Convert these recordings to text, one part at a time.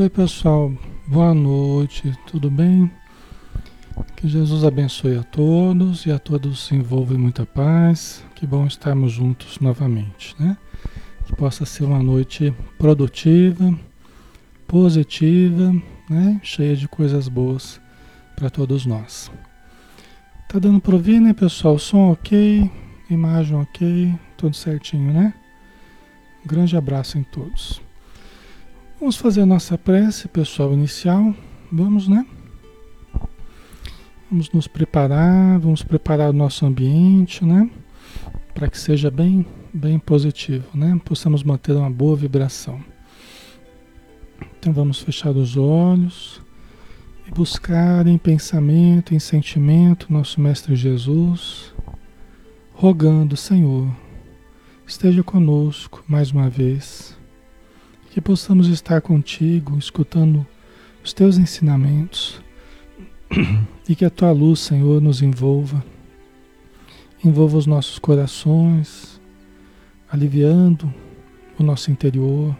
Oi, pessoal. Boa noite. Tudo bem? Que Jesus abençoe a todos e a todos se envolva em muita paz. Que bom estarmos juntos novamente, né? Que possa ser uma noite produtiva, positiva, né? Cheia de coisas boas para todos nós. Tá dando para ouvir, né, pessoal? Som ok, imagem ok, tudo certinho, né? Um grande abraço em todos. Vamos fazer a nossa prece, pessoal, inicial. Vamos, né? Vamos nos preparar, vamos preparar o nosso ambiente, né? Para que seja bem, bem positivo, né? Possamos manter uma boa vibração. Então vamos fechar os olhos e buscar em pensamento, em sentimento, nosso Mestre Jesus, rogando, Senhor, esteja conosco mais uma vez que possamos estar contigo, escutando os teus ensinamentos e que a tua luz, Senhor, nos envolva, envolva os nossos corações, aliviando o nosso interior,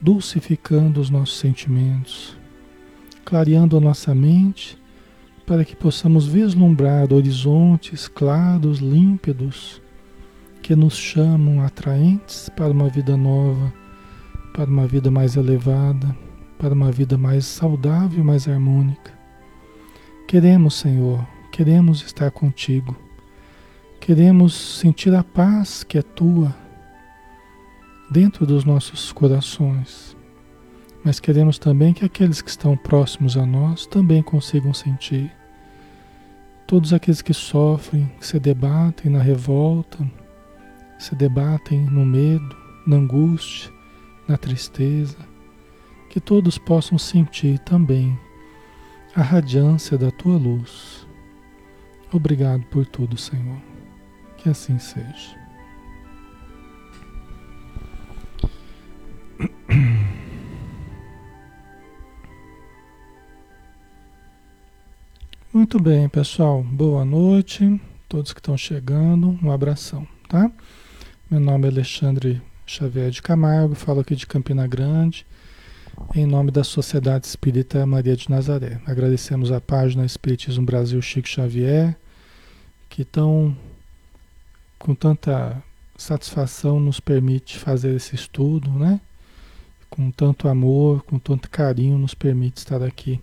dulcificando os nossos sentimentos, clareando a nossa mente para que possamos vislumbrar horizontes claros, límpidos, que nos chamam atraentes para uma vida nova para uma vida mais elevada, para uma vida mais saudável, mais harmônica. Queremos, Senhor, queremos estar contigo. Queremos sentir a paz que é tua dentro dos nossos corações. Mas queremos também que aqueles que estão próximos a nós também consigam sentir. Todos aqueles que sofrem, que se debatem na revolta, se debatem no medo, na angústia, na tristeza, que todos possam sentir também a radiância da tua luz. Obrigado por tudo, Senhor. Que assim seja. Muito bem, pessoal. Boa noite. Todos que estão chegando, um abração, tá? Meu nome é Alexandre Xavier de Camargo, falo aqui de Campina Grande, em nome da Sociedade Espírita Maria de Nazaré. Agradecemos a página Espiritismo Brasil Chico Xavier, que tão com tanta satisfação nos permite fazer esse estudo, né? Com tanto amor, com tanto carinho, nos permite estar aqui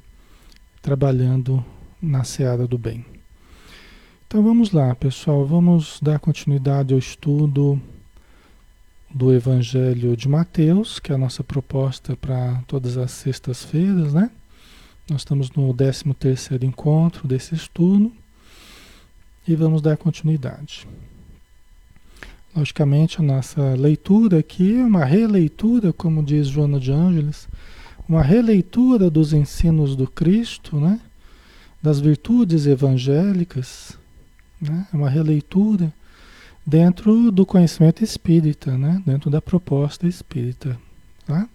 trabalhando na seara do bem. Então vamos lá, pessoal, vamos dar continuidade ao estudo do Evangelho de Mateus, que é a nossa proposta para todas as sextas-feiras, né? Nós estamos no 13 terceiro encontro desse estudo e vamos dar continuidade. Logicamente, a nossa leitura aqui é uma releitura, como diz Joana de Ângeles, uma releitura dos ensinos do Cristo, né? das virtudes evangélicas, né? é uma releitura dentro do conhecimento espírita, né? dentro da proposta espírita. Tá?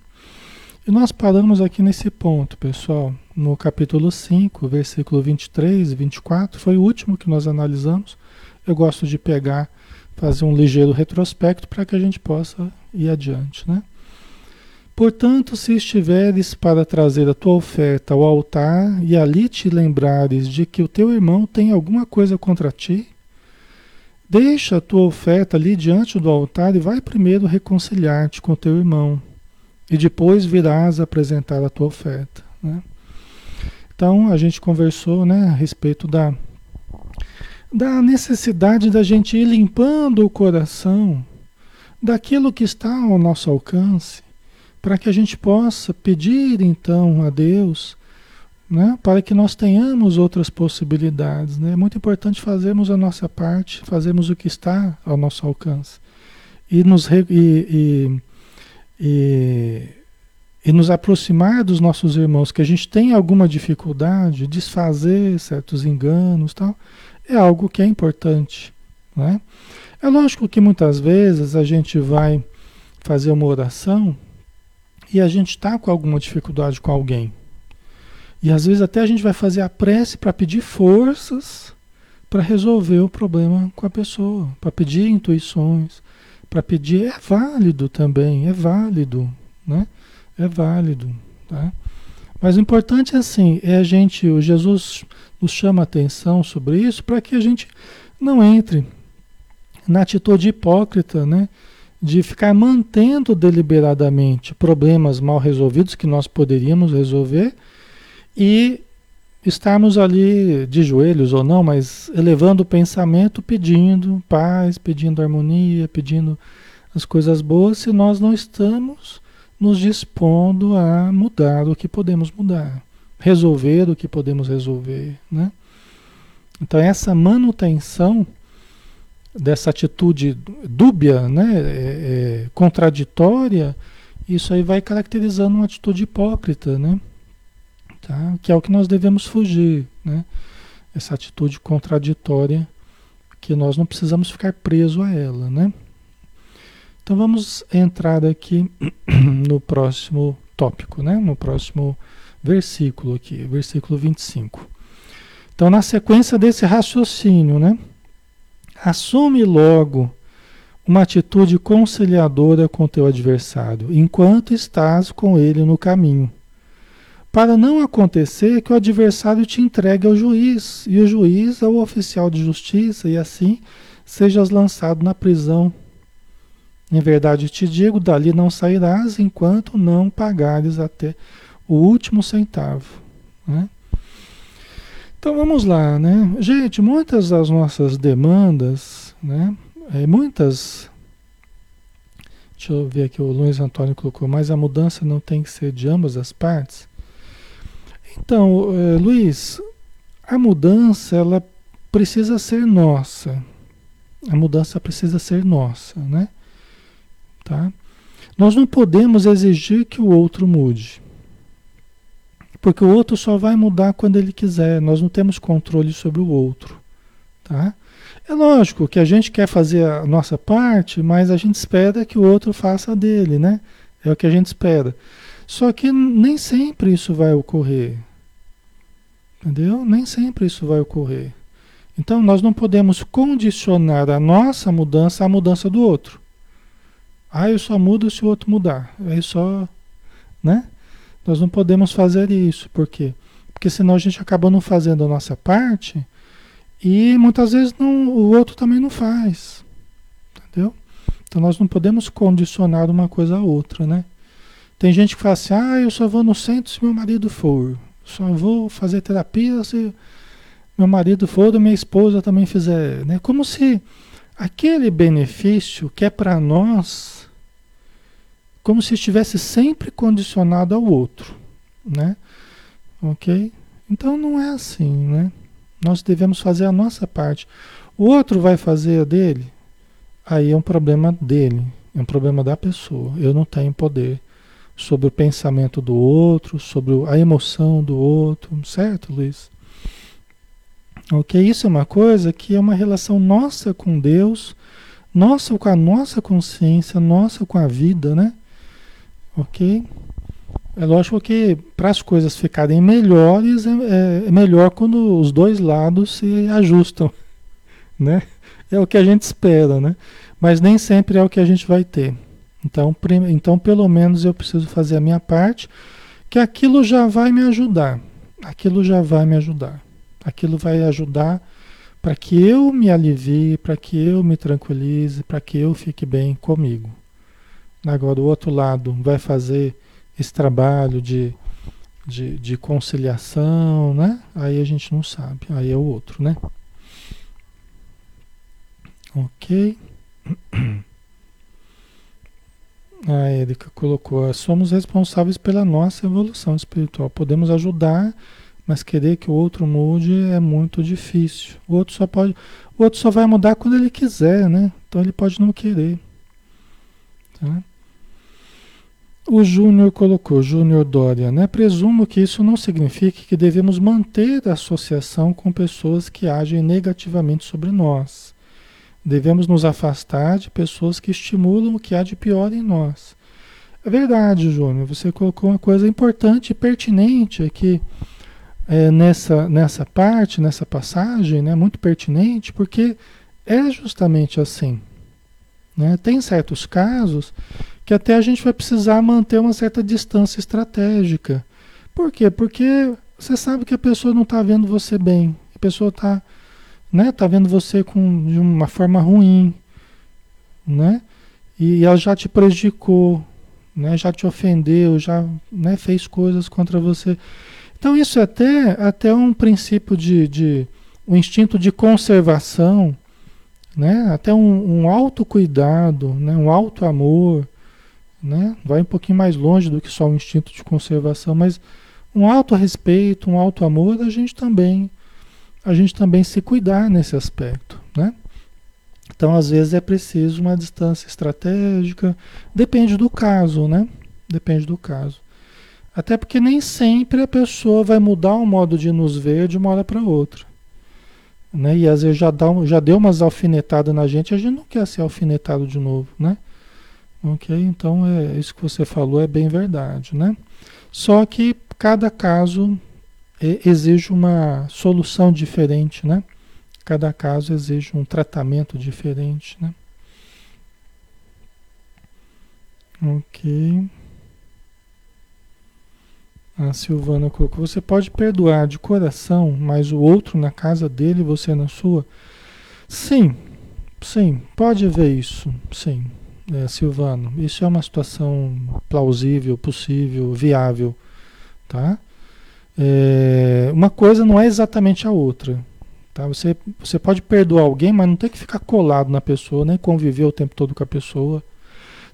E nós paramos aqui nesse ponto, pessoal, no capítulo 5, versículo 23 e 24, foi o último que nós analisamos. Eu gosto de pegar, fazer um ligeiro retrospecto para que a gente possa ir adiante. Né? Portanto, se estiveres para trazer a tua oferta ao altar e ali te lembrares de que o teu irmão tem alguma coisa contra ti, Deixa a tua oferta ali diante do altar e vai primeiro reconciliar-te com teu irmão. E depois virás apresentar a tua oferta. Né? Então a gente conversou né, a respeito da, da necessidade da gente ir limpando o coração daquilo que está ao nosso alcance, para que a gente possa pedir então a Deus né? para que nós tenhamos outras possibilidades. Né? É muito importante fazermos a nossa parte, fazermos o que está ao nosso alcance. E nos, e, e, e, e nos aproximar dos nossos irmãos, que a gente tem alguma dificuldade, desfazer certos enganos tal, é algo que é importante. Né? É lógico que muitas vezes a gente vai fazer uma oração e a gente está com alguma dificuldade com alguém. E às vezes até a gente vai fazer a prece para pedir forças para resolver o problema com a pessoa, para pedir intuições, para pedir é válido também, é válido, né? É válido, Tá? Mas o importante é assim, é a gente, o Jesus nos chama a atenção sobre isso para que a gente não entre na atitude hipócrita, né? De ficar mantendo deliberadamente problemas mal resolvidos que nós poderíamos resolver e estarmos ali de joelhos ou não, mas elevando o pensamento, pedindo paz, pedindo harmonia, pedindo as coisas boas, se nós não estamos nos dispondo a mudar o que podemos mudar, resolver o que podemos resolver, né? Então essa manutenção dessa atitude dúbia, né, é, é, contraditória, isso aí vai caracterizando uma atitude hipócrita, né? Tá? Que é o que nós devemos fugir, né? Essa atitude contraditória que nós não precisamos ficar preso a ela, né? Então vamos entrar aqui no próximo tópico, né? No próximo versículo aqui, versículo 25. Então, na sequência desse raciocínio, né? Assume logo uma atitude conciliadora com teu adversário, enquanto estás com ele no caminho para não acontecer que o adversário te entregue ao juiz, e o juiz ao oficial de justiça, e assim sejas lançado na prisão. Em verdade te digo, dali não sairás enquanto não pagares até o último centavo. Né? Então vamos lá, né? Gente, muitas das nossas demandas, né? É, muitas. Deixa eu ver aqui, o Luiz Antônio colocou, mas a mudança não tem que ser de ambas as partes. Então, é, Luiz, a mudança ela precisa ser nossa. A mudança precisa ser nossa, né? Tá? Nós não podemos exigir que o outro mude. Porque o outro só vai mudar quando ele quiser. Nós não temos controle sobre o outro, tá? É lógico que a gente quer fazer a nossa parte, mas a gente espera que o outro faça a dele, né? É o que a gente espera. Só que nem sempre isso vai ocorrer. Entendeu? Nem sempre isso vai ocorrer. Então nós não podemos condicionar a nossa mudança à mudança do outro. Ah, eu só mudo se o outro mudar. Aí só, né? Nós não podemos fazer isso. Por quê? Porque senão a gente acaba não fazendo a nossa parte e muitas vezes não, o outro também não faz. Entendeu? Então nós não podemos condicionar uma coisa a outra, né? Tem gente que fala assim, ah, eu só vou no centro se meu marido for. Só vou fazer terapia se meu marido for minha esposa também fizer. Né? Como se aquele benefício que é para nós, como se estivesse sempre condicionado ao outro. Né? Ok? Então não é assim, né? Nós devemos fazer a nossa parte. O outro vai fazer a dele, aí é um problema dele, é um problema da pessoa. Eu não tenho poder sobre o pensamento do outro, sobre a emoção do outro, certo, Luiz? Ok? Isso é uma coisa que é uma relação nossa com Deus, nossa com a nossa consciência, nossa com a vida, né? Ok? É lógico que para as coisas ficarem melhores, é, é, é, melhor quando os dois lados se ajustam, né? É o que a gente espera, né? Mas nem sempre é o que a gente vai ter. Então, então, pelo menos eu preciso fazer a minha parte, que aquilo já vai me ajudar. Aquilo já vai me ajudar. Aquilo vai ajudar para que eu me alivie, para que eu me tranquilize, para que eu fique bem comigo. Agora, o outro lado vai fazer esse trabalho de, de, de conciliação, né? Aí a gente não sabe. Aí é o outro, né? Ok. A Érica colocou: somos responsáveis pela nossa evolução espiritual. Podemos ajudar, mas querer que o outro mude é muito difícil. O outro só pode, o outro só vai mudar quando ele quiser, né? Então ele pode não querer. Tá? O Júnior colocou, Júnior Dória, né? Presumo que isso não signifique que devemos manter a associação com pessoas que agem negativamente sobre nós. Devemos nos afastar de pessoas que estimulam o que há de pior em nós. É verdade, Júnior, você colocou uma coisa importante e pertinente aqui é, nessa, nessa parte, nessa passagem, né, muito pertinente, porque é justamente assim. Né? Tem certos casos que até a gente vai precisar manter uma certa distância estratégica. Por quê? Porque você sabe que a pessoa não está vendo você bem, a pessoa está né, tá vendo você com, de uma forma ruim, né? E ela já te prejudicou, né, já te ofendeu, já né, fez coisas contra você. Então isso é até, até um princípio de, de um instinto de conservação, né? até um, um autocuidado, né? um auto-amor, né? vai um pouquinho mais longe do que só um instinto de conservação, mas um auto-respeito, um auto-amor, a gente também a gente também se cuidar nesse aspecto, né? Então, às vezes é preciso uma distância estratégica, depende do caso, né? Depende do caso. Até porque nem sempre a pessoa vai mudar o modo de nos ver de uma hora para outra. Né? E às vezes já, dá, já deu umas alfinetadas na gente, a gente não quer ser alfinetado de novo, né? Ok? Então, é, isso que você falou é bem verdade, né? Só que cada caso exige uma solução diferente, né? Cada caso exige um tratamento diferente, né? Ok. A Silvana colocou: você pode perdoar de coração, mas o outro na casa dele você na sua? Sim, sim, pode ver isso, sim, é, Silvano. Isso é uma situação plausível, possível, viável, tá? É, uma coisa não é exatamente a outra. Tá? Você, você pode perdoar alguém, mas não tem que ficar colado na pessoa, nem conviver o tempo todo com a pessoa.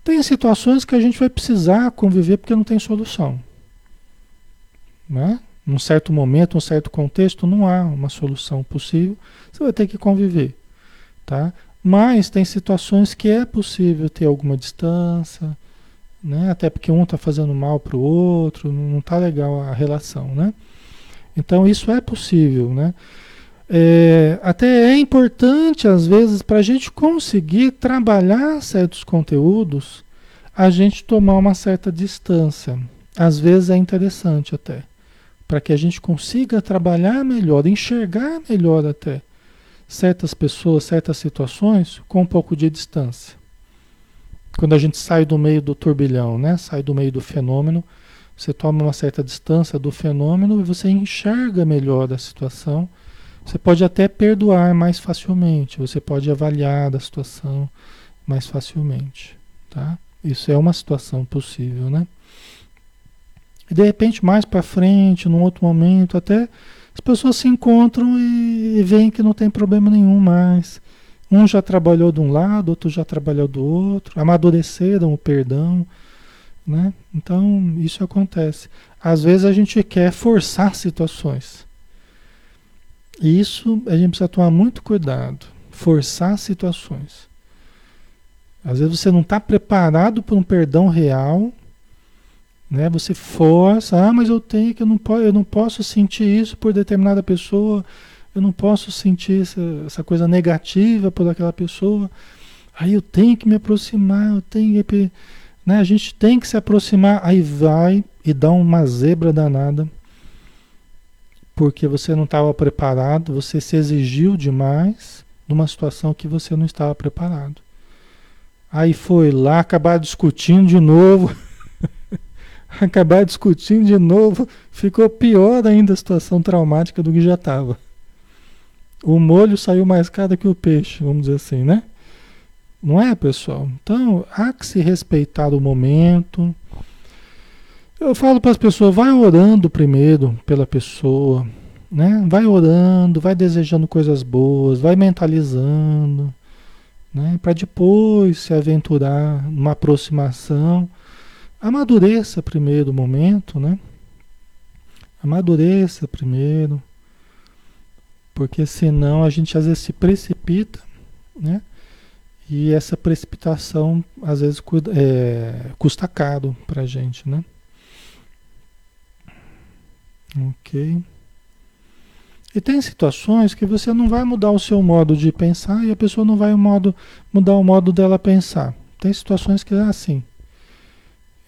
Tem situações que a gente vai precisar conviver porque não tem solução. Né? Num certo momento, num certo contexto, não há uma solução possível. Você vai ter que conviver. Tá? Mas tem situações que é possível ter alguma distância, né? até porque um está fazendo mal para o outro, não está legal a relação. Né? Então isso é possível. Né? É, até é importante, às vezes, para a gente conseguir trabalhar certos conteúdos, a gente tomar uma certa distância. Às vezes é interessante até, para que a gente consiga trabalhar melhor, enxergar melhor até certas pessoas, certas situações com um pouco de distância. Quando a gente sai do meio do turbilhão, né? sai do meio do fenômeno, você toma uma certa distância do fenômeno e você enxerga melhor a situação você pode até perdoar mais facilmente, você pode avaliar a situação mais facilmente, tá? Isso é uma situação possível, né? E de repente mais para frente, num outro momento, até as pessoas se encontram e, e veem que não tem problema nenhum mais. Um já trabalhou de um lado, outro já trabalhou do outro, amadureceram o perdão, né? Então isso acontece. Às vezes a gente quer forçar situações. Isso a gente precisa tomar muito cuidado, forçar situações. Às vezes você não está preparado para um perdão real, né? Você força, ah, mas eu tenho que eu não eu não posso sentir isso por determinada pessoa, eu não posso sentir essa, essa coisa negativa por aquela pessoa. Aí eu tenho que me aproximar, eu tenho que, né? A gente tem que se aproximar, aí vai e dá uma zebra danada porque você não estava preparado, você se exigiu demais numa situação que você não estava preparado. Aí foi lá acabar discutindo de novo, acabar discutindo de novo, ficou pior ainda a situação traumática do que já estava. O molho saiu mais caro que o peixe, vamos dizer assim, né? Não é, pessoal? Então, há que se respeitar o momento, eu falo para as pessoas, vai orando primeiro pela pessoa, né? Vai orando, vai desejando coisas boas, vai mentalizando, né? Para depois se aventurar numa aproximação. Amadureça primeiro o momento, né? Amadureça primeiro, porque senão a gente às vezes se precipita, né? E essa precipitação às vezes é, custa caro para a gente, né? Ok. E tem situações que você não vai mudar o seu modo de pensar e a pessoa não vai modo, mudar o modo dela pensar. Tem situações que é assim.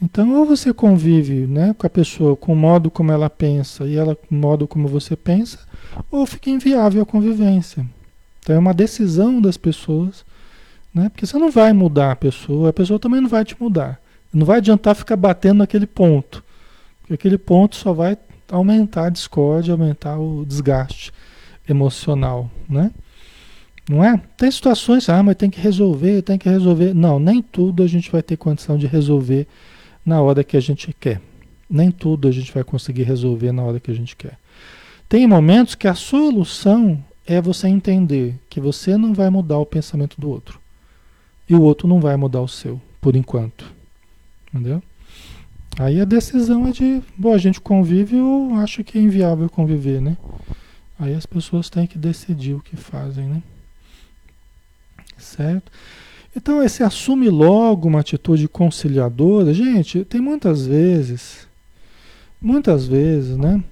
Então, ou você convive né, com a pessoa com o modo como ela pensa e ela com o modo como você pensa, ou fica inviável a convivência. Então, é uma decisão das pessoas, né, porque você não vai mudar a pessoa, a pessoa também não vai te mudar. Não vai adiantar ficar batendo naquele ponto, porque aquele ponto só vai aumentar a discórdia, aumentar o desgaste emocional, né? Não é? Tem situações, ah, mas tem que resolver, tem que resolver. Não, nem tudo a gente vai ter condição de resolver na hora que a gente quer. Nem tudo a gente vai conseguir resolver na hora que a gente quer. Tem momentos que a solução é você entender que você não vai mudar o pensamento do outro. E o outro não vai mudar o seu, por enquanto. Entendeu? Aí a decisão é de, bom, a gente convive ou acha que é inviável conviver, né? Aí as pessoas têm que decidir o que fazem, né? Certo? Então, esse assume logo uma atitude conciliadora, gente, tem muitas vezes, muitas vezes, né?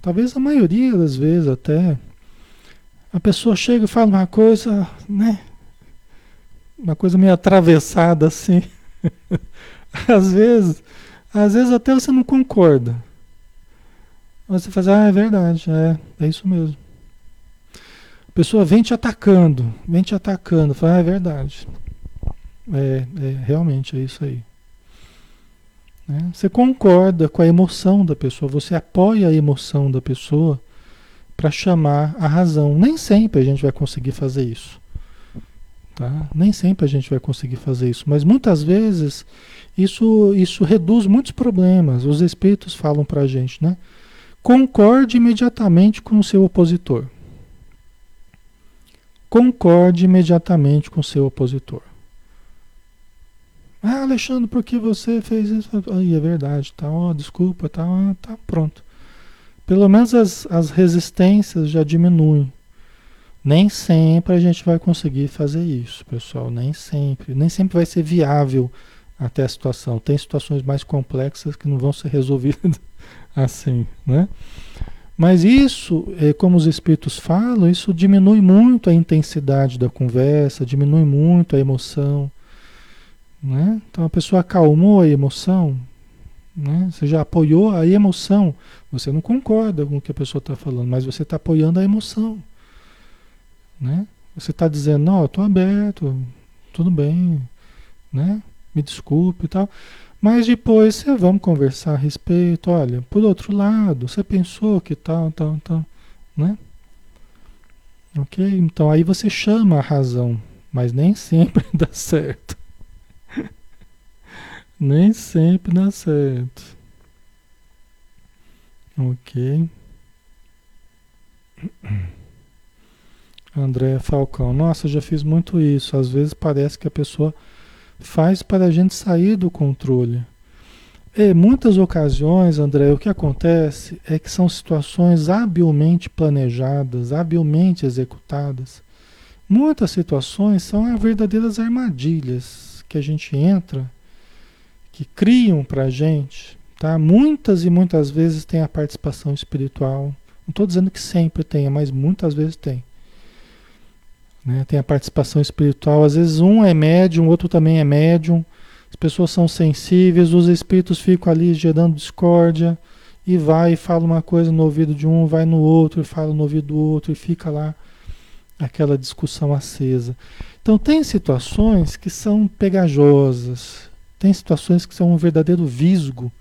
Talvez a maioria das vezes até, a pessoa chega e fala uma coisa, né? Uma coisa meio atravessada assim. às vezes, às vezes até você não concorda. Você faz, ah, é verdade, é, é isso mesmo. A pessoa vem te atacando, vem te atacando, fala, ah, é verdade. É, é, realmente é isso aí. Né? Você concorda com a emoção da pessoa, você apoia a emoção da pessoa para chamar a razão. Nem sempre a gente vai conseguir fazer isso. Tá? Nem sempre a gente vai conseguir fazer isso, mas muitas vezes isso, isso reduz muitos problemas. Os espíritos falam para a gente, né? Concorde imediatamente com o seu opositor. Concorde imediatamente com o seu opositor. Ah, Alexandre, por que você fez isso? Aí é verdade, tá, ó, desculpa, tá, tá pronto. Pelo menos as, as resistências já diminuem. Nem sempre a gente vai conseguir fazer isso, pessoal. Nem sempre. Nem sempre vai ser viável até a situação. Tem situações mais complexas que não vão ser resolvidas assim, né? Mas isso, é, como os espíritos falam, isso diminui muito a intensidade da conversa, diminui muito a emoção. Né? Então a pessoa acalmou a emoção, né? você já apoiou a emoção. Você não concorda com o que a pessoa está falando, mas você está apoiando a emoção. Né? Você está dizendo, não, estou aberto, tudo bem, né? me desculpe e tal. Mas depois você vamos conversar a respeito, olha, por outro lado, você pensou que tal, tal, tal, né? Ok? Então aí você chama a razão, mas nem sempre dá certo. Nem sempre dá certo. Ok. André Falcão, nossa, já fiz muito isso. Às vezes parece que a pessoa faz para a gente sair do controle. Em muitas ocasiões, André, o que acontece é que são situações habilmente planejadas, habilmente executadas. Muitas situações são verdadeiras armadilhas que a gente entra, que criam para a gente. Tá? Muitas e muitas vezes tem a participação espiritual. Não estou dizendo que sempre tenha, mas muitas vezes tem. Né? Tem a participação espiritual. Às vezes um é médium, o outro também é médium. As pessoas são sensíveis, os espíritos ficam ali gerando discórdia e vai e fala uma coisa no ouvido de um, vai no outro e fala no ouvido do outro e fica lá aquela discussão acesa. Então tem situações que são pegajosas, tem situações que são um verdadeiro visgo.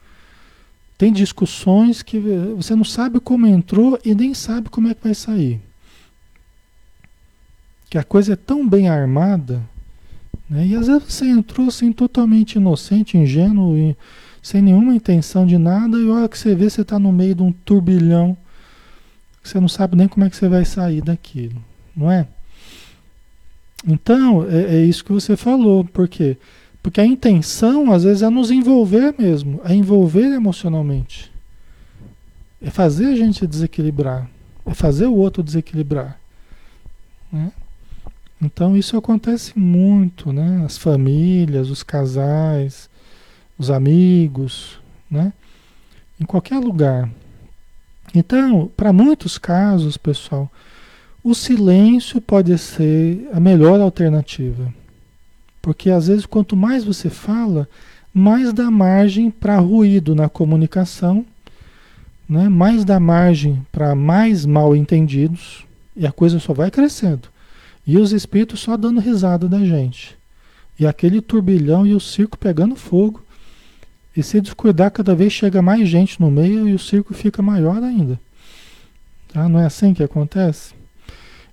Tem discussões que você não sabe como entrou e nem sabe como é que vai sair que a coisa é tão bem armada, né? e às vezes você entrou assim totalmente inocente, ingênuo, e, sem nenhuma intenção de nada, e a hora que você vê, você está no meio de um turbilhão, que você não sabe nem como é que você vai sair daquilo, não é? Então, é, é isso que você falou, por quê? Porque a intenção, às vezes, é nos envolver mesmo, é envolver emocionalmente. É fazer a gente desequilibrar, é fazer o outro desequilibrar. Né? Então isso acontece muito, né? As famílias, os casais, os amigos, né? Em qualquer lugar. Então, para muitos casos, pessoal, o silêncio pode ser a melhor alternativa. Porque às vezes quanto mais você fala, mais dá margem para ruído na comunicação, né? mais dá margem para mais mal entendidos, e a coisa só vai crescendo. E os espíritos só dando risada da gente. E aquele turbilhão e o circo pegando fogo, E se descuidar, cada vez chega mais gente no meio e o circo fica maior ainda. Tá? Não é assim que acontece?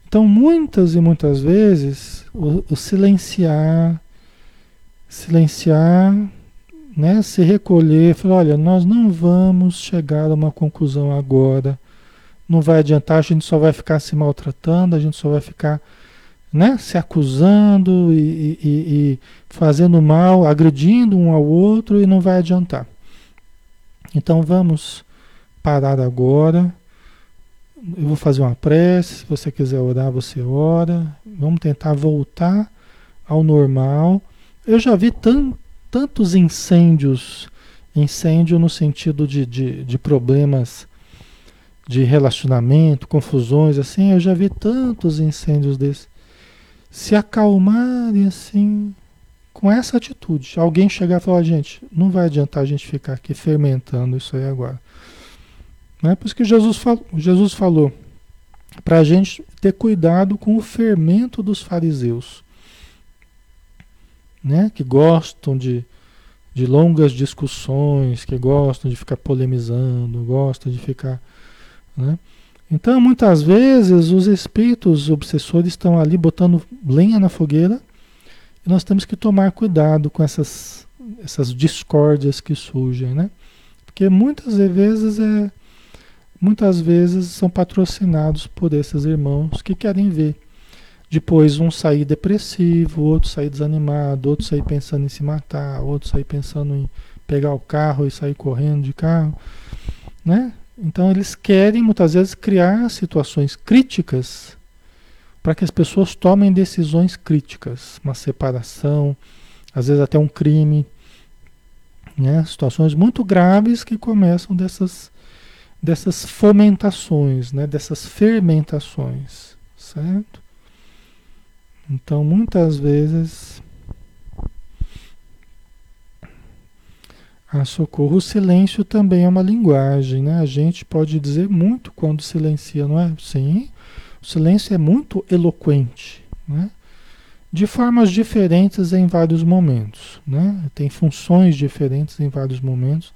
Então, muitas e muitas vezes, o, o silenciar, silenciar, né, se recolher, falar, olha, nós não vamos chegar a uma conclusão agora, não vai adiantar, a gente só vai ficar se maltratando, a gente só vai ficar né, se acusando e, e, e fazendo mal, agredindo um ao outro e não vai adiantar. Então vamos parar agora. Eu vou fazer uma prece. Se você quiser orar, você ora. Vamos tentar voltar ao normal. Eu já vi tan, tantos incêndios incêndio no sentido de, de, de problemas de relacionamento, confusões, assim, eu já vi tantos incêndios desses. Se acalmarem assim, com essa atitude. Alguém chegar e falar, gente, não vai adiantar a gente ficar aqui fermentando isso aí agora. É por isso que Jesus falou, Jesus falou para a gente ter cuidado com o fermento dos fariseus, né? que gostam de, de longas discussões, que gostam de ficar polemizando, gostam de ficar né? Então, muitas vezes, os espíritos obsessores estão ali botando lenha na fogueira e nós temos que tomar cuidado com essas, essas discórdias que surgem, né? Porque muitas vezes é, muitas vezes são patrocinados por esses irmãos que querem ver depois um sair depressivo, outro sair desanimado, outro sair pensando em se matar, outro sair pensando em pegar o carro e sair correndo de carro, né? Então eles querem muitas vezes criar situações críticas para que as pessoas tomem decisões críticas, uma separação, às vezes até um crime, né? Situações muito graves que começam dessas dessas fomentações, né? Dessas fermentações, certo? Então muitas vezes Ah, socorro. O silêncio também é uma linguagem, né? A gente pode dizer muito quando silencia, não é? Sim. O silêncio é muito eloquente, né? De formas diferentes em vários momentos, né? Tem funções diferentes em vários momentos,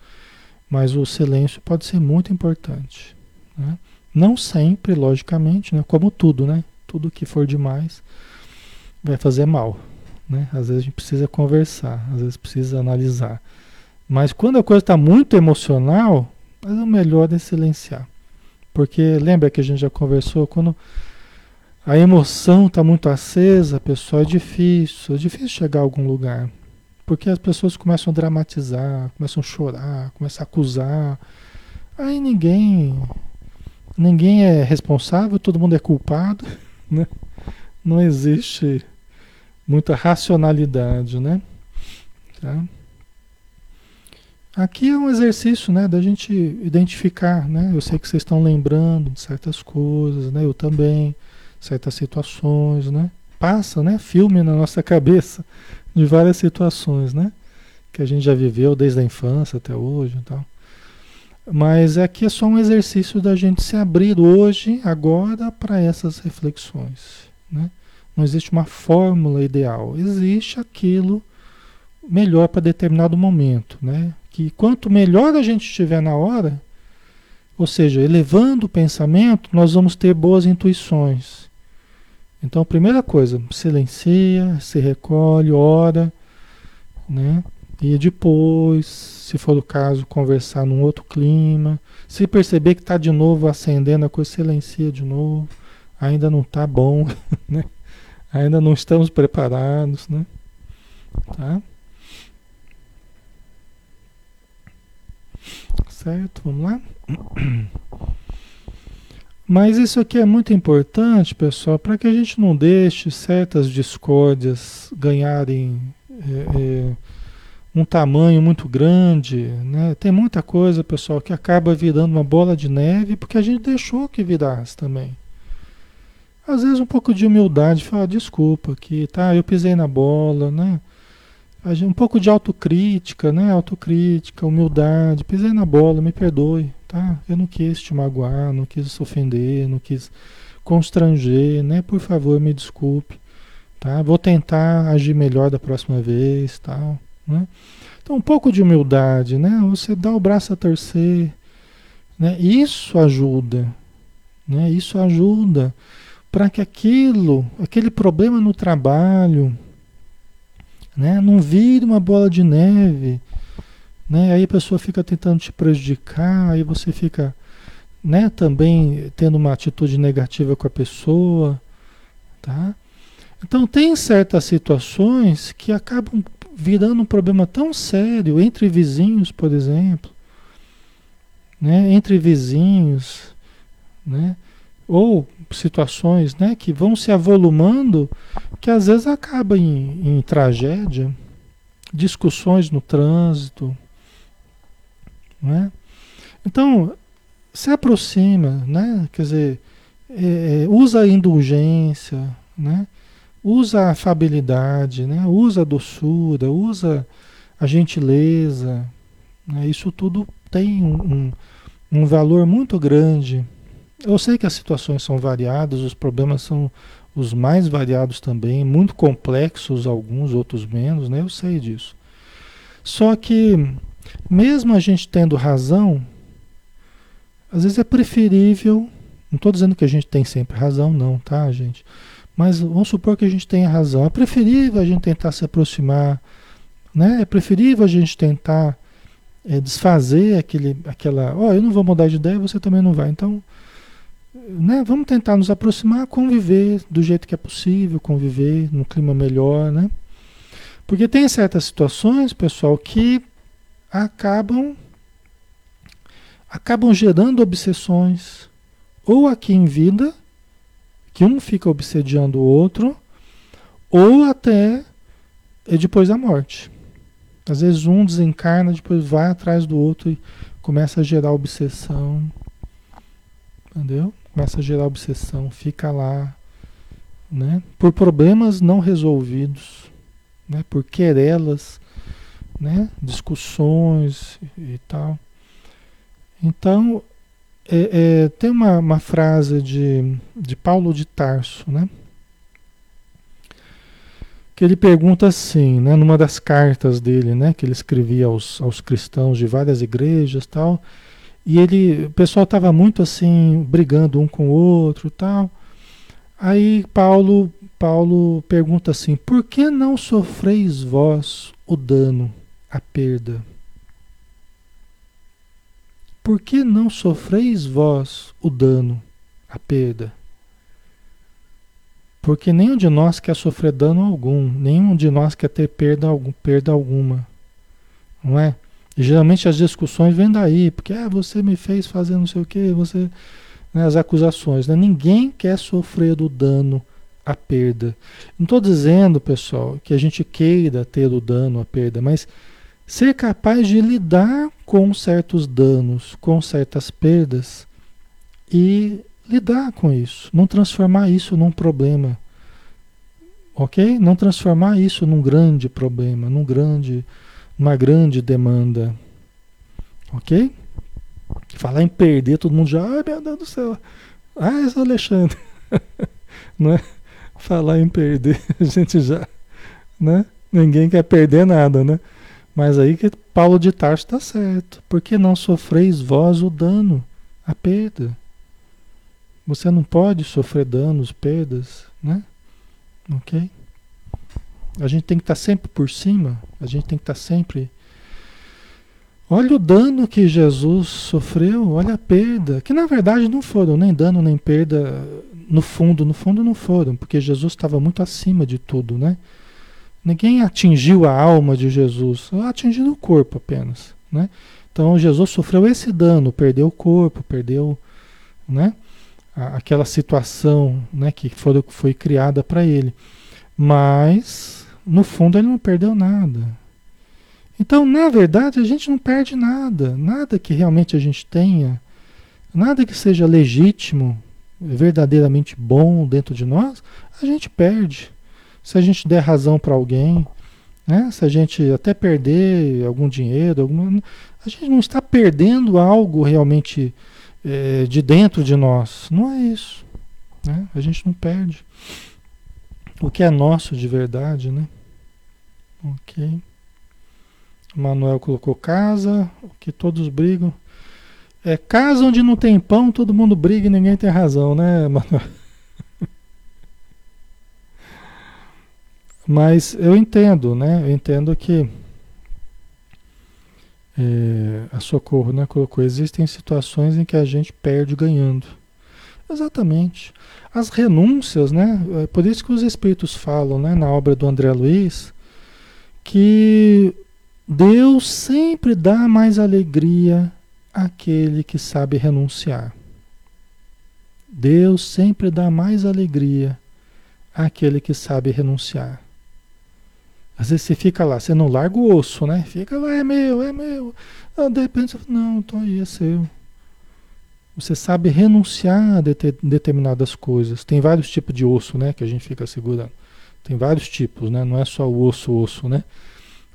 mas o silêncio pode ser muito importante, né? Não sempre, logicamente, né? Como tudo, né? Tudo que for demais vai fazer mal, né? Às vezes a gente precisa conversar, às vezes precisa analisar. Mas quando a coisa está muito emocional, o melhor é silenciar. Porque lembra que a gente já conversou, quando a emoção está muito acesa, pessoal, é difícil, é difícil chegar a algum lugar. Porque as pessoas começam a dramatizar, começam a chorar, começam a acusar. Aí ninguém ninguém é responsável, todo mundo é culpado, né? Não existe muita racionalidade, né? Tá? Aqui é um exercício, né, da gente identificar, né? Eu sei que vocês estão lembrando de certas coisas, né? Eu também, certas situações, né? Passa, né? Filme na nossa cabeça de várias situações, né? Que a gente já viveu desde a infância até hoje tal. Mas aqui é só um exercício da gente se abrir hoje, agora, para essas reflexões, né? Não existe uma fórmula ideal, existe aquilo melhor para determinado momento, né? que quanto melhor a gente estiver na hora, ou seja, elevando o pensamento, nós vamos ter boas intuições. Então, primeira coisa, silencia, se recolhe, ora, né? E depois, se for o caso, conversar num outro clima. Se perceber que está de novo acendendo a coisa, silencia de novo. Ainda não está bom, né? Ainda não estamos preparados, né? Tá? Certo? Vamos lá? Mas isso aqui é muito importante, pessoal, para que a gente não deixe certas discórdias ganharem é, é, um tamanho muito grande. Né? Tem muita coisa, pessoal, que acaba virando uma bola de neve porque a gente deixou que virasse também. Às vezes um pouco de humildade, falar desculpa que tá, eu pisei na bola, né? um pouco de autocrítica, né? Autocrítica, humildade, pisei na bola, me perdoe, tá? Eu não quis te magoar, não quis ofender, não quis constranger, né? Por favor, me desculpe, tá? Vou tentar agir melhor da próxima vez, tal, né? Então, um pouco de humildade, né? Você dá o braço a torcer, né? Isso ajuda, né? Isso ajuda para que aquilo, aquele problema no trabalho, né? Não vire uma bola de neve, né? Aí a pessoa fica tentando te prejudicar, aí você fica, né? Também tendo uma atitude negativa com a pessoa, tá? Então tem certas situações que acabam virando um problema tão sério entre vizinhos, por exemplo, né? Entre vizinhos, né? Ou situações, né? Que vão se avolumando, que às vezes acaba em, em tragédia, discussões no trânsito, né? Então se aproxima, né? Quer dizer, é, é usa a indulgência, né? usa a afabilidade, né? usa a doçura, usa a gentileza. Né? Isso tudo tem um, um, um valor muito grande. Eu sei que as situações são variadas, os problemas são os mais variados também, muito complexos alguns, outros menos, né? Eu sei disso. Só que mesmo a gente tendo razão, às vezes é preferível, não estou dizendo que a gente tem sempre razão, não, tá, gente? Mas vamos supor que a gente tenha razão. É preferível a gente tentar se aproximar, né? É preferível a gente tentar é, desfazer aquele, aquela. Ó, oh, eu não vou mudar de ideia, você também não vai. Então, né? Vamos tentar nos aproximar, conviver do jeito que é possível, conviver num clima melhor, né? Porque tem certas situações, pessoal, que acabam acabam gerando obsessões ou aqui em vida que um fica obsediando o outro, ou até depois da morte. Às vezes um desencarna, depois vai atrás do outro e começa a gerar obsessão. Entendeu? Começa a gerar obsessão, fica lá, né? Por problemas não resolvidos, né? Por querelas, né? Discussões e tal. Então, é, é, tem uma, uma frase de, de Paulo de Tarso, né? Que ele pergunta assim, né, numa das cartas dele, né, que ele escrevia aos, aos cristãos de várias igrejas tal, e ele, o pessoal estava muito assim, brigando um com o outro tal. Aí Paulo, Paulo pergunta assim: por que não sofreis vós o dano, a perda? Por que não sofreis vós o dano, a perda? Porque nenhum de nós quer sofrer dano algum, nenhum de nós quer ter perda, algum, perda alguma. Não é? Geralmente as discussões vêm daí, porque ah, você me fez fazer não sei o que, você. Né, as acusações. Né? Ninguém quer sofrer o dano, a perda. Não estou dizendo, pessoal, que a gente queira ter o dano, a perda, mas ser capaz de lidar com certos danos, com certas perdas e lidar com isso, não transformar isso num problema. OK? Não transformar isso num grande problema, num grande uma grande demanda. OK? Falar em perder, todo mundo já, ai meu Deus do céu. Ah, esse Alexandre. não é? Falar em perder, a gente já, né? Ninguém quer perder nada, né? Mas aí que Paulo de Tarso está certo. Por que não sofreis vós o dano, a perda? Você não pode sofrer danos, perdas, né? Ok? A gente tem que estar tá sempre por cima, a gente tem que estar tá sempre. Olha o dano que Jesus sofreu, olha a perda, que na verdade não foram nem dano nem perda no fundo, no fundo não foram, porque Jesus estava muito acima de tudo, né? Ninguém atingiu a alma de Jesus, atingiu o corpo apenas, né? Então Jesus sofreu esse dano, perdeu o corpo, perdeu, né? Aquela situação, né, que foi, foi criada para ele. Mas no fundo ele não perdeu nada. Então, na verdade, a gente não perde nada, nada que realmente a gente tenha, nada que seja legítimo, verdadeiramente bom dentro de nós, a gente perde se a gente der razão para alguém, né? se a gente até perder algum dinheiro, alguma, a gente não está perdendo algo realmente é, de dentro de nós. Não é isso. Né? A gente não perde o que é nosso de verdade, né? Ok. O Manuel colocou casa, que todos brigam. É casa onde não tem pão, todo mundo briga e ninguém tem razão, né, Manuel? Mas eu entendo, né? Eu entendo que é, a Socorro né, colocou, existem situações em que a gente perde ganhando. Exatamente. As renúncias, né? É por isso que os espíritos falam, né, na obra do André Luiz, que Deus sempre dá mais alegria àquele que sabe renunciar. Deus sempre dá mais alegria àquele que sabe renunciar. Às vezes você fica lá, você não larga o osso, né? Fica lá, é meu, é meu. Ah, de repente não, então aí é seu. Você sabe renunciar a determinadas coisas. Tem vários tipos de osso, né? Que a gente fica segurando. Tem vários tipos, né? Não é só o osso, osso, né?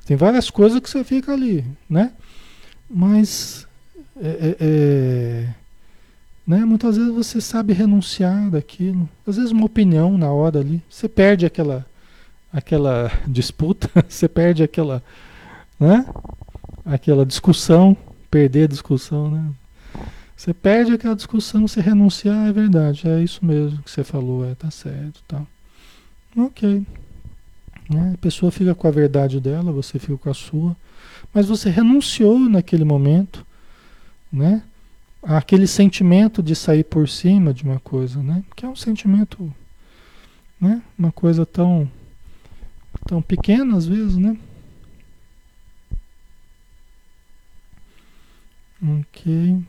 Tem várias coisas que você fica ali, né? Mas é, é, é, né? muitas vezes você sabe renunciar daquilo. Às vezes uma opinião na hora ali. Você perde aquela aquela disputa, você perde aquela, né? Aquela discussão, perder a discussão, né? Você perde aquela discussão, você renunciar, é verdade, é isso mesmo que você falou, é, tá certo, tá. Ok. Né? A pessoa fica com a verdade dela, você fica com a sua, mas você renunciou naquele momento, né? Aquele sentimento de sair por cima de uma coisa, né? Que é um sentimento, né? Uma coisa tão tão pequeno às vezes, né? Ok.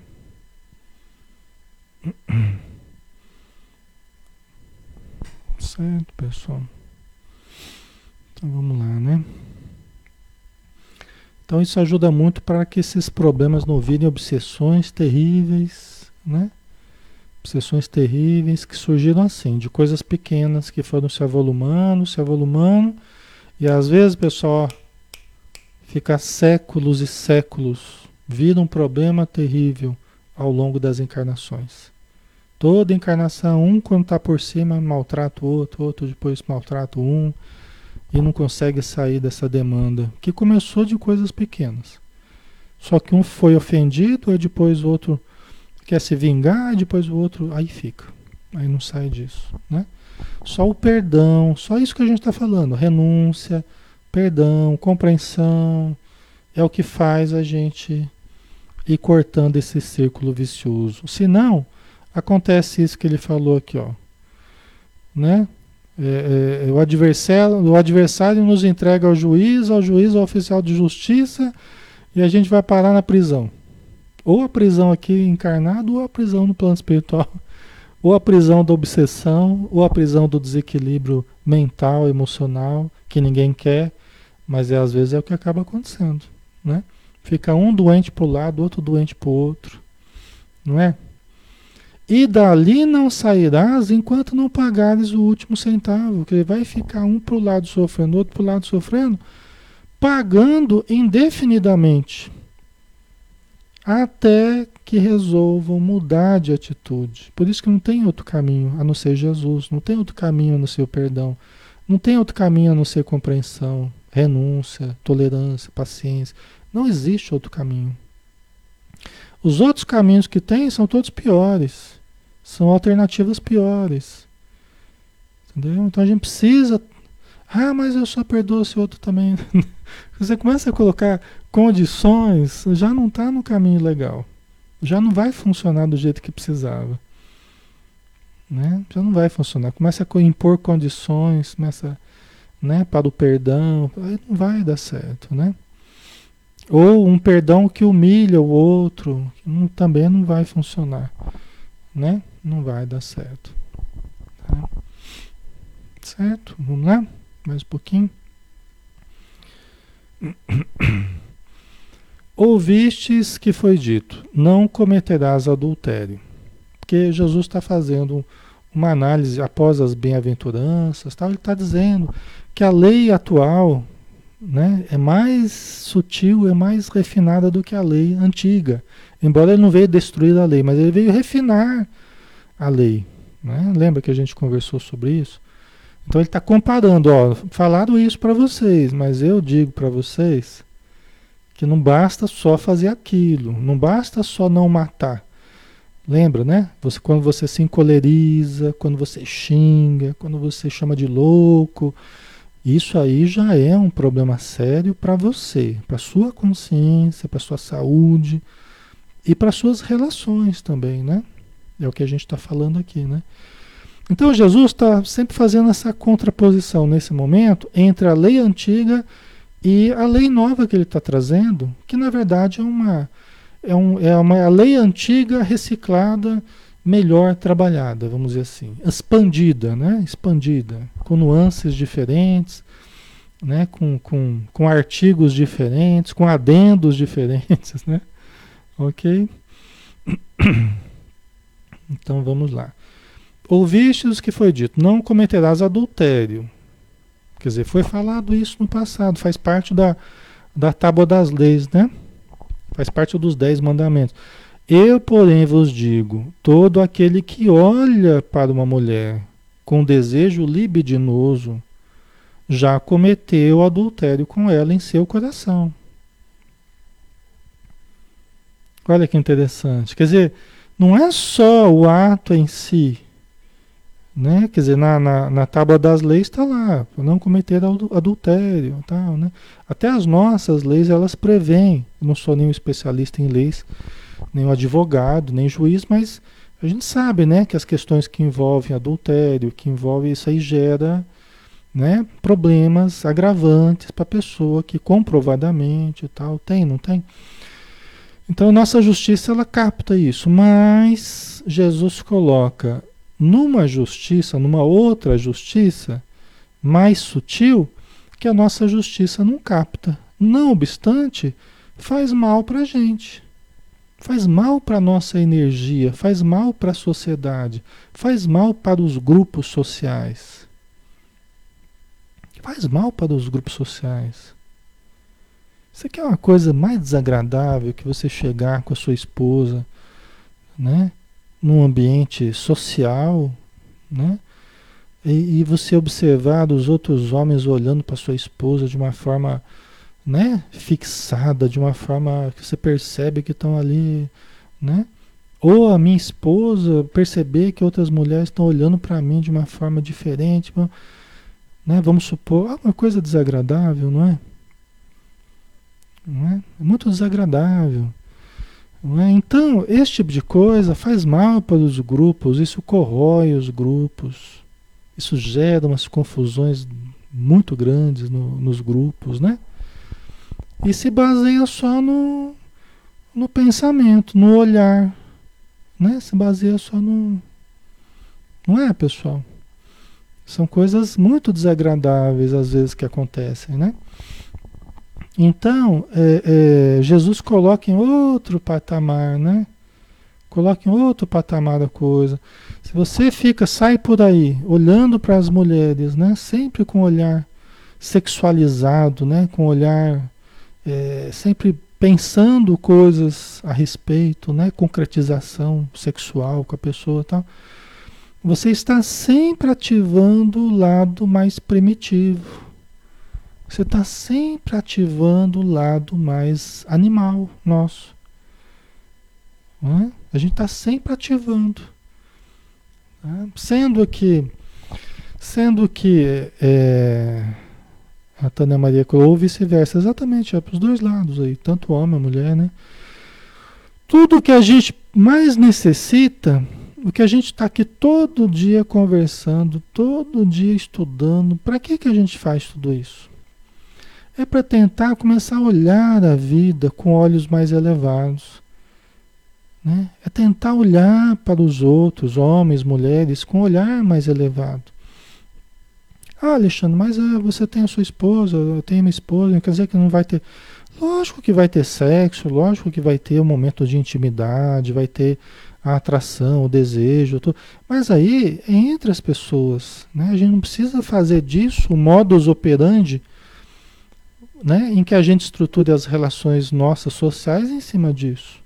Certo, pessoal. Então vamos lá, né? Então isso ajuda muito para que esses problemas não virem obsessões terríveis, né? Obsessões terríveis que surgiram assim, de coisas pequenas que foram se avolumando, se avolumando e às vezes, pessoal, fica séculos e séculos, vira um problema terrível ao longo das encarnações. Toda encarnação, um quando está por cima maltrata o outro, outro depois maltrata um e não consegue sair dessa demanda, que começou de coisas pequenas. Só que um foi ofendido, aí depois o outro quer se vingar, depois o outro, aí fica. Aí não sai disso, né? Só o perdão, só isso que a gente está falando, renúncia, perdão, compreensão, é o que faz a gente ir cortando esse círculo vicioso. Se não, acontece isso que ele falou aqui, ó, né? É, é, o, adversário, o adversário nos entrega ao juiz, ao juiz, ao oficial de justiça, e a gente vai parar na prisão. Ou a prisão aqui encarnado, ou a prisão no plano espiritual ou a prisão da obsessão, ou a prisão do desequilíbrio mental, emocional, que ninguém quer, mas é, às vezes é o que acaba acontecendo, né? Fica um doente para o lado, outro doente para o outro, não é? E dali não sairás enquanto não pagares o último centavo, que vai ficar um para o lado sofrendo, outro para o lado sofrendo, pagando indefinidamente até que resolvam mudar de atitude. Por isso que não tem outro caminho a não ser Jesus, não tem outro caminho a não ser o perdão, não tem outro caminho a não ser compreensão, renúncia, tolerância, paciência. Não existe outro caminho. Os outros caminhos que tem são todos piores, são alternativas piores. Entendeu? Então a gente precisa. Ah, mas eu só perdoo esse outro também. Você começa a colocar condições, já não está no caminho legal. Já não vai funcionar do jeito que precisava. Né? Já não vai funcionar. Começa a impor condições, começa né, para o perdão, aí não vai dar certo, né? Ou um perdão que humilha o outro, não, também não vai funcionar, né? Não vai dar certo. Tá? Certo? Vamos lá? Mais um pouquinho. Ouvistes que foi dito: Não cometerás adultério. Porque Jesus está fazendo uma análise após as bem-aventuranças, ele está dizendo que a lei atual né, é mais sutil, é mais refinada do que a lei antiga. Embora ele não veio destruir a lei, mas ele veio refinar a lei. Né? Lembra que a gente conversou sobre isso? Então ele está comparando, ó, falaram isso para vocês, mas eu digo para vocês Que não basta só fazer aquilo, não basta só não matar. Lembra, né? Você, quando você se encoleriza, quando você xinga, quando você chama de louco, isso aí já é um problema sério para você, para sua consciência, para sua saúde e para suas relações também, né? É o que a gente está falando aqui, né? Então Jesus está sempre fazendo essa contraposição nesse momento entre a lei antiga e a lei nova que ele está trazendo, que na verdade é uma é, um, é uma lei antiga reciclada, melhor trabalhada, vamos dizer assim, expandida, né? Expandida, com nuances diferentes, né? Com, com, com artigos diferentes, com adendos diferentes, né? Ok? Então vamos lá. Ouvistes o que foi dito: não cometerás adultério. Quer dizer, foi falado isso no passado, faz parte da, da tábua das leis, né? Faz parte dos dez mandamentos. Eu, porém, vos digo: todo aquele que olha para uma mulher com desejo libidinoso já cometeu adultério com ela em seu coração. Olha que interessante. Quer dizer, não é só o ato em si. Né? Quer dizer, na, na, na tábua das leis está lá, não cometer adultério. Tal, né? Até as nossas leis, elas prevêem. Eu não sou nenhum especialista em leis, nenhum advogado, nem juiz, mas a gente sabe né, que as questões que envolvem adultério, que envolvem isso aí gera né, problemas agravantes para a pessoa que comprovadamente tal tem, não tem? Então nossa justiça ela capta isso, mas Jesus coloca numa justiça, numa outra justiça mais sutil que a nossa justiça não capta. Não obstante, faz mal para a gente, faz mal para a nossa energia, faz mal para a sociedade, faz mal para os grupos sociais. Faz mal para os grupos sociais. Isso aqui é uma coisa mais desagradável que você chegar com a sua esposa, né? num ambiente social, né? E, e você observar os outros homens olhando para sua esposa de uma forma, né? Fixada, de uma forma que você percebe que estão ali, né? Ou a minha esposa perceber que outras mulheres estão olhando para mim de uma forma diferente, né? Vamos supor, alguma coisa desagradável, não é? Não é? é muito desagradável. É? Então, esse tipo de coisa faz mal para os grupos, isso corrói os grupos, isso gera umas confusões muito grandes no, nos grupos, né? E se baseia só no, no pensamento, no olhar, né? Se baseia só no. Não é, pessoal? São coisas muito desagradáveis às vezes que acontecem, né? Então, é, é, Jesus coloca em outro patamar, né? Coloca em outro patamar da coisa. Se você fica, sai por aí, olhando para as mulheres, né? Sempre com olhar sexualizado, né? Com olhar é, sempre pensando coisas a respeito, né? Concretização sexual com a pessoa, tal. Você está sempre ativando o lado mais primitivo você está sempre ativando o lado mais animal nosso. É? A gente está sempre ativando. Tá? Sendo que, sendo que é, a Tânia Maria colocou, ou vice-versa, exatamente, é para os dois lados aí, tanto homem, mulher, né? Tudo que a gente mais necessita, o que a gente está aqui todo dia conversando, todo dia estudando, para que, que a gente faz tudo isso? é para tentar começar a olhar a vida com olhos mais elevados. Né? É tentar olhar para os outros, homens, mulheres, com um olhar mais elevado. Ah, Alexandre, mas ah, você tem a sua esposa, eu tenho minha esposa, quer dizer que não vai ter. Lógico que vai ter sexo, lógico que vai ter um momento de intimidade, vai ter a atração, o desejo, tudo. mas aí é entre as pessoas. Né? A gente não precisa fazer disso o modus operandi né, em que a gente estruture as relações nossas sociais em cima disso.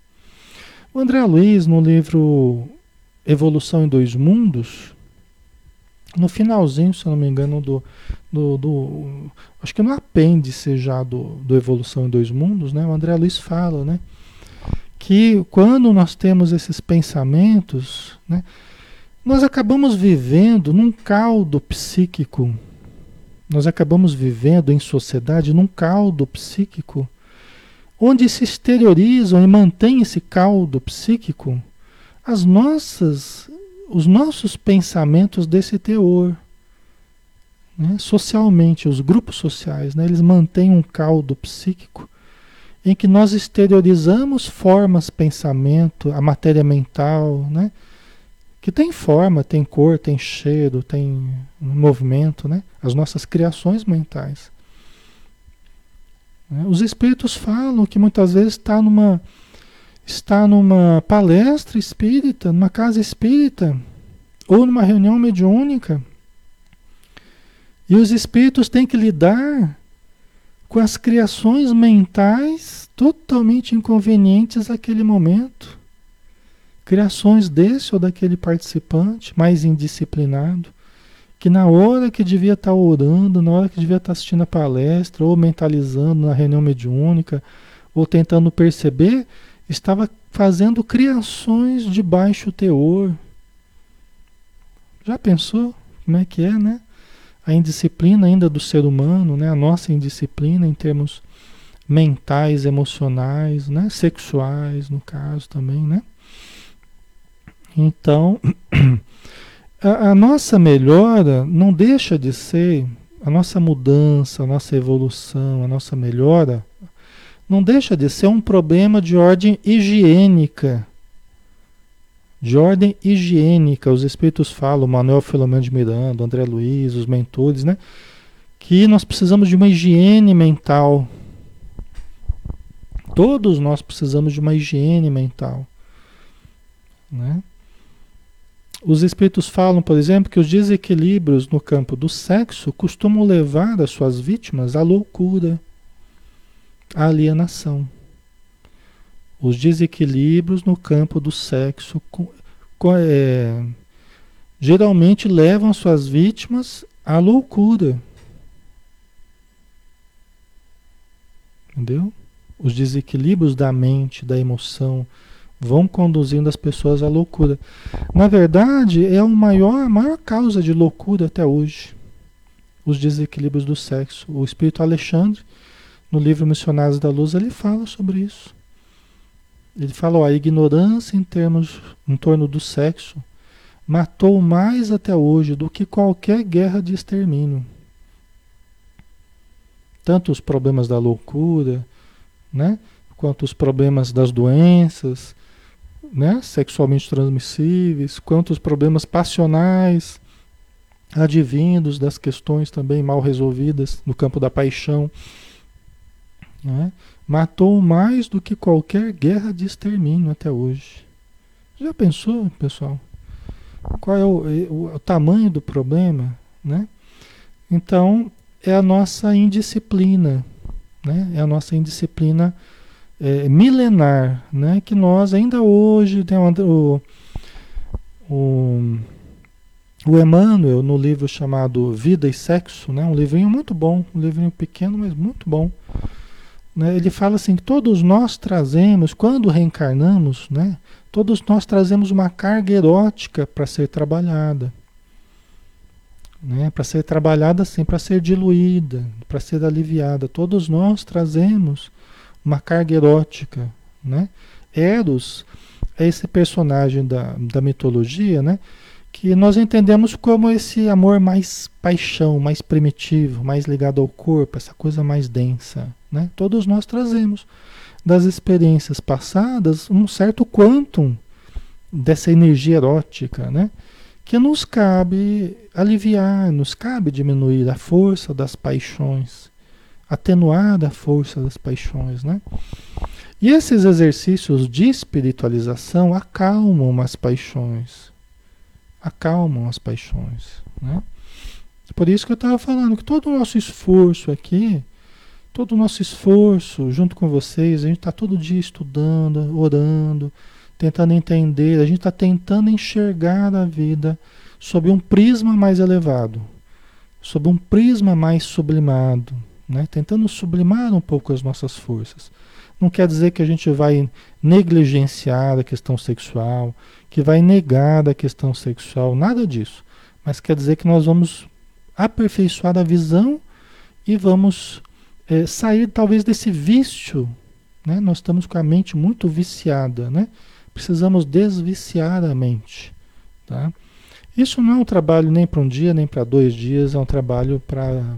O André Luiz, no livro Evolução em Dois Mundos, no finalzinho, se eu não me engano, do, do, do acho que no apêndice já do, do Evolução em Dois Mundos, né? O André Luiz fala, né? Que quando nós temos esses pensamentos, né? Nós acabamos vivendo num caldo psíquico. Nós acabamos vivendo em sociedade num caldo psíquico, onde se exteriorizam e mantém esse caldo psíquico as nossas os nossos pensamentos desse teor. Né? Socialmente, os grupos sociais, né? eles mantêm um caldo psíquico em que nós exteriorizamos formas, pensamento, a matéria mental, né? que tem forma, tem cor, tem cheiro, tem movimento, né? as nossas criações mentais. Né? Os espíritos falam que muitas vezes está numa está numa palestra espírita, numa casa espírita, ou numa reunião mediúnica, e os espíritos têm que lidar com as criações mentais totalmente inconvenientes naquele momento. Criações desse ou daquele participante mais indisciplinado, que na hora que devia estar orando, na hora que devia estar assistindo a palestra, ou mentalizando na reunião mediúnica, ou tentando perceber, estava fazendo criações de baixo teor. Já pensou como é que é, né? A indisciplina ainda do ser humano, né? A nossa indisciplina em termos mentais, emocionais, né? Sexuais, no caso também, né? Então, a, a nossa melhora não deixa de ser a nossa mudança, a nossa evolução, a nossa melhora não deixa de ser um problema de ordem higiênica. De ordem higiênica, os espíritos falam, Manuel Filomeno de Miranda, André Luiz, os mentores, né? Que nós precisamos de uma higiene mental. Todos nós precisamos de uma higiene mental. Né? Os espíritos falam, por exemplo, que os desequilíbrios no campo do sexo costumam levar as suas vítimas à loucura a alienação. Os desequilíbrios no campo do sexo é, geralmente levam suas vítimas à loucura. Entendeu? Os desequilíbrios da mente, da emoção, vão conduzindo as pessoas à loucura. Na verdade, é a maior, a maior causa de loucura até hoje. Os desequilíbrios do sexo. O espírito Alexandre no livro Missionários da Luz ele fala sobre isso. Ele fala, a ignorância em termos em torno do sexo matou mais até hoje do que qualquer guerra de extermínio. Tanto os problemas da loucura, né, quanto os problemas das doenças, né, sexualmente transmissíveis, quanto os problemas passionais advindos das questões também mal resolvidas no campo da paixão né? matou mais do que qualquer guerra de extermínio até hoje. Já pensou, pessoal? Qual é o, o, o tamanho do problema? Né? Então, é a nossa indisciplina, né? é a nossa indisciplina é, milenar, né? que nós ainda hoje, tem o, o, o Emmanuel, no livro chamado Vida e Sexo, né? um livrinho muito bom, um livrinho pequeno, mas muito bom, né, ele fala assim que todos nós trazemos, quando reencarnamos, né, todos nós trazemos uma carga erótica para ser trabalhada. Né, para ser trabalhada assim, para ser diluída, para ser aliviada. Todos nós trazemos uma carga erótica. Né? Eros é esse personagem da, da mitologia, né? que nós entendemos como esse amor mais paixão, mais primitivo, mais ligado ao corpo, essa coisa mais densa. Né? Todos nós trazemos das experiências passadas um certo quantum dessa energia erótica, né? que nos cabe aliviar, nos cabe diminuir a força das paixões, atenuar a força das paixões. Né? E esses exercícios de espiritualização acalmam as paixões acalmam as paixões. Né? Por isso que eu estava falando que todo o nosso esforço aqui, todo o nosso esforço junto com vocês, a gente está todo dia estudando, orando, tentando entender, a gente está tentando enxergar a vida sob um prisma mais elevado, sob um prisma mais sublimado, né? tentando sublimar um pouco as nossas forças. Não quer dizer que a gente vai negligenciar a questão sexual, que vai negar a questão sexual, nada disso. Mas quer dizer que nós vamos aperfeiçoar a visão e vamos é, sair talvez desse vício. Né? Nós estamos com a mente muito viciada, né? Precisamos desviciar a mente. Tá? Isso não é um trabalho nem para um dia, nem para dois dias, é um trabalho para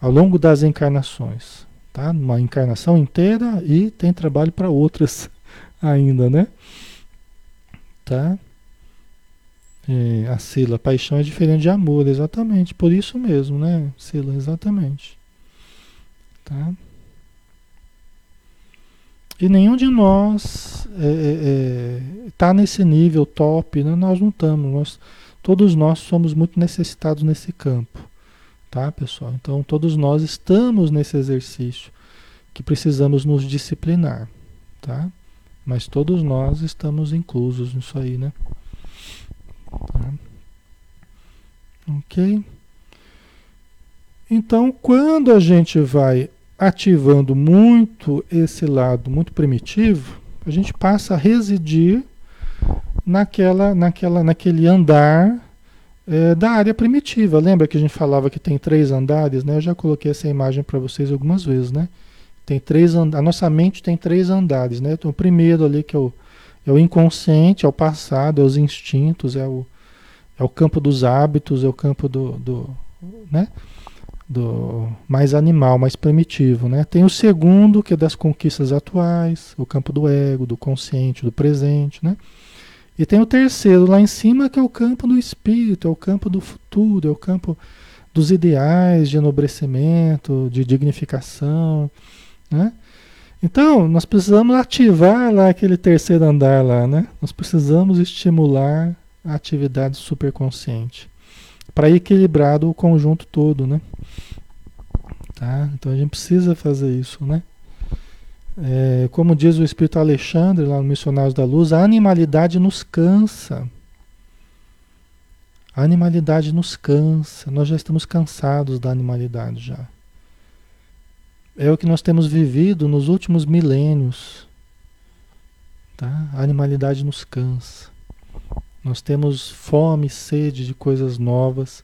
ao longo das encarnações. Tá? Uma encarnação inteira e tem trabalho para outras ainda, né? Tá? É, a Sila, paixão é diferente de amor, exatamente. Por isso mesmo, né, Sila? Exatamente. Tá? E nenhum de nós está é, é, é tá nesse nível top, né? nós não estamos. Nós, todos nós somos muito necessitados nesse campo, tá, pessoal? Então, todos nós estamos nesse exercício que precisamos nos disciplinar, tá? Mas todos nós estamos inclusos nisso aí, né? Tá? Ok? Então, quando a gente vai ativando muito esse lado muito primitivo, a gente passa a residir naquela, naquela, naquele andar é, da área primitiva. Lembra que a gente falava que tem três andares, né? Eu já coloquei essa imagem para vocês algumas vezes, né? Tem três a nossa mente tem três andares, né? Então, o primeiro ali que é o, é o inconsciente, é o passado, é os instintos, é o, é o campo dos hábitos, é o campo do, do né? Do mais animal, mais primitivo, né? Tem o segundo, que é das conquistas atuais, o campo do ego, do consciente, do presente, né? E tem o terceiro lá em cima, que é o campo do espírito, é o campo do futuro, é o campo dos ideais de enobrecimento, de dignificação, né? Então, nós precisamos ativar lá aquele terceiro andar lá, né? Nós precisamos estimular a atividade superconsciente para equilibrar o conjunto todo, né? Tá? Então a gente precisa fazer isso, né? É, como diz o Espírito Alexandre lá no Missionários da Luz, a animalidade nos cansa. A animalidade nos cansa. Nós já estamos cansados da animalidade já. É o que nós temos vivido nos últimos milênios. Tá? A animalidade nos cansa. Nós temos fome, sede de coisas novas.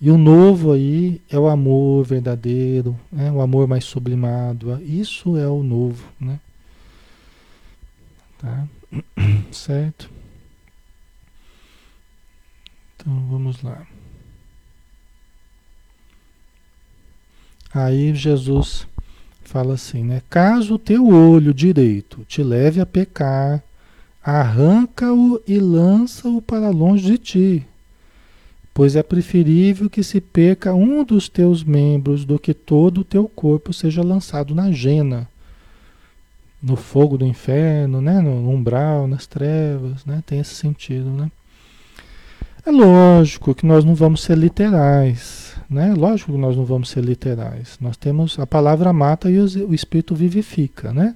E o novo aí é o amor verdadeiro, né? o amor mais sublimado. Isso é o novo, né? Tá? Certo? Então vamos lá. Aí Jesus fala assim, né? Caso o teu olho direito te leve a pecar, arranca-o e lança-o para longe de ti, pois é preferível que se perca um dos teus membros do que todo o teu corpo seja lançado na jena, no fogo do inferno, né? no umbral, nas trevas, né? tem esse sentido. Né? É lógico que nós não vamos ser literais, né? Lógico que nós não vamos ser literais. Nós temos a palavra mata e o espírito vivifica, né?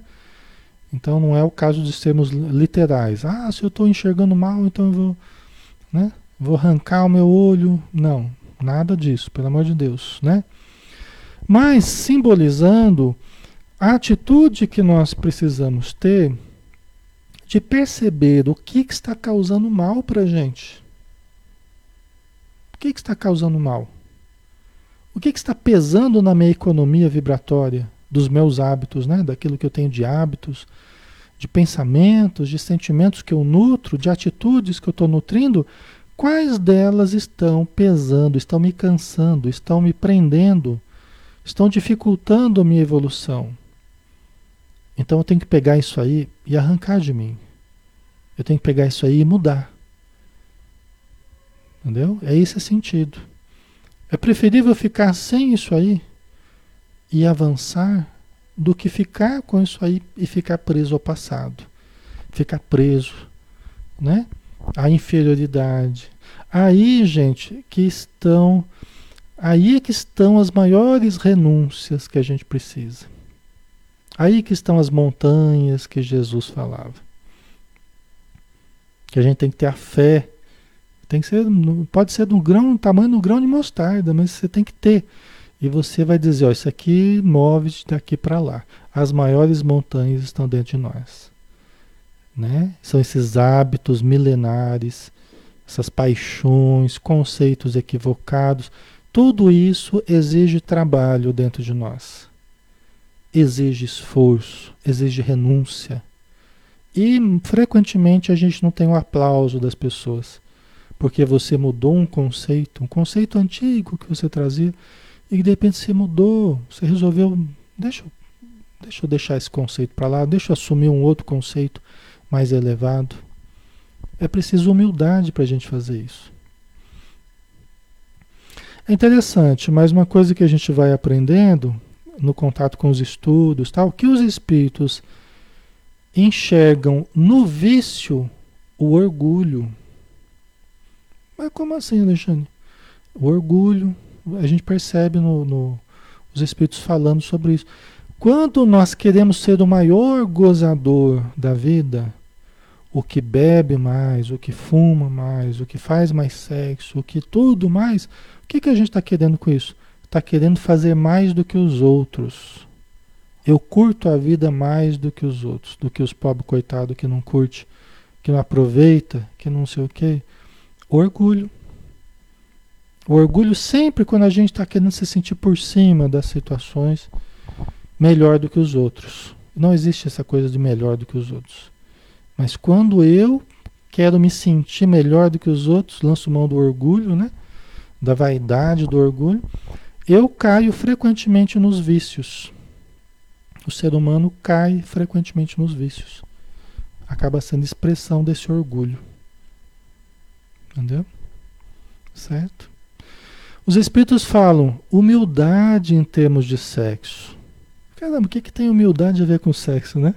Então não é o caso de sermos literais. Ah, se eu estou enxergando mal, então eu vou, né? Vou arrancar o meu olho. Não, nada disso, pelo amor de Deus, né? Mas simbolizando a atitude que nós precisamos ter de perceber o que, que está causando mal para a gente. O que, que está causando mal? O que, que está pesando na minha economia vibratória? dos meus hábitos, né? daquilo que eu tenho de hábitos, de pensamentos, de sentimentos que eu nutro, de atitudes que eu estou nutrindo, quais delas estão pesando, estão me cansando, estão me prendendo, estão dificultando a minha evolução? Então eu tenho que pegar isso aí e arrancar de mim. Eu tenho que pegar isso aí e mudar. Entendeu? É esse sentido. É preferível ficar sem isso aí e avançar do que ficar com isso aí e ficar preso ao passado. Ficar preso, né? A inferioridade. Aí, gente, que estão aí é que estão as maiores renúncias que a gente precisa. Aí que estão as montanhas que Jesus falava. Que a gente tem que ter a fé, Tem que ser, pode ser no grão, tamanho do grão de mostarda, mas você tem que ter. E você vai dizer, ó, isso aqui move daqui para lá. As maiores montanhas estão dentro de nós. Né? São esses hábitos milenares, essas paixões, conceitos equivocados. Tudo isso exige trabalho dentro de nós. Exige esforço, exige renúncia. E frequentemente a gente não tem o aplauso das pessoas, porque você mudou um conceito, um conceito antigo que você trazia, e de repente você mudou, você resolveu, deixa, deixa eu deixar esse conceito para lá, deixa eu assumir um outro conceito mais elevado. É preciso humildade para a gente fazer isso. É interessante, mas uma coisa que a gente vai aprendendo no contato com os estudos, tal, que os espíritos enxergam no vício o orgulho. Mas como assim, Alexandre? O orgulho, a gente percebe no, no, os espíritos falando sobre isso. Quando nós queremos ser o maior gozador da vida, o que bebe mais, o que fuma mais, o que faz mais sexo, o que tudo mais, o que, que a gente está querendo com isso? Está querendo fazer mais do que os outros. Eu curto a vida mais do que os outros, do que os pobres coitados que não curte, que não aproveita, que não sei o quê. Orgulho. O orgulho sempre quando a gente está querendo se sentir por cima das situações, melhor do que os outros. Não existe essa coisa de melhor do que os outros. Mas quando eu quero me sentir melhor do que os outros, lanço mão do orgulho, né? Da vaidade, do orgulho, eu caio frequentemente nos vícios. O ser humano cai frequentemente nos vícios. Acaba sendo expressão desse orgulho. Entendeu? Certo? Os espíritos falam humildade em termos de sexo. Caramba, o que, que tem humildade a ver com sexo, né?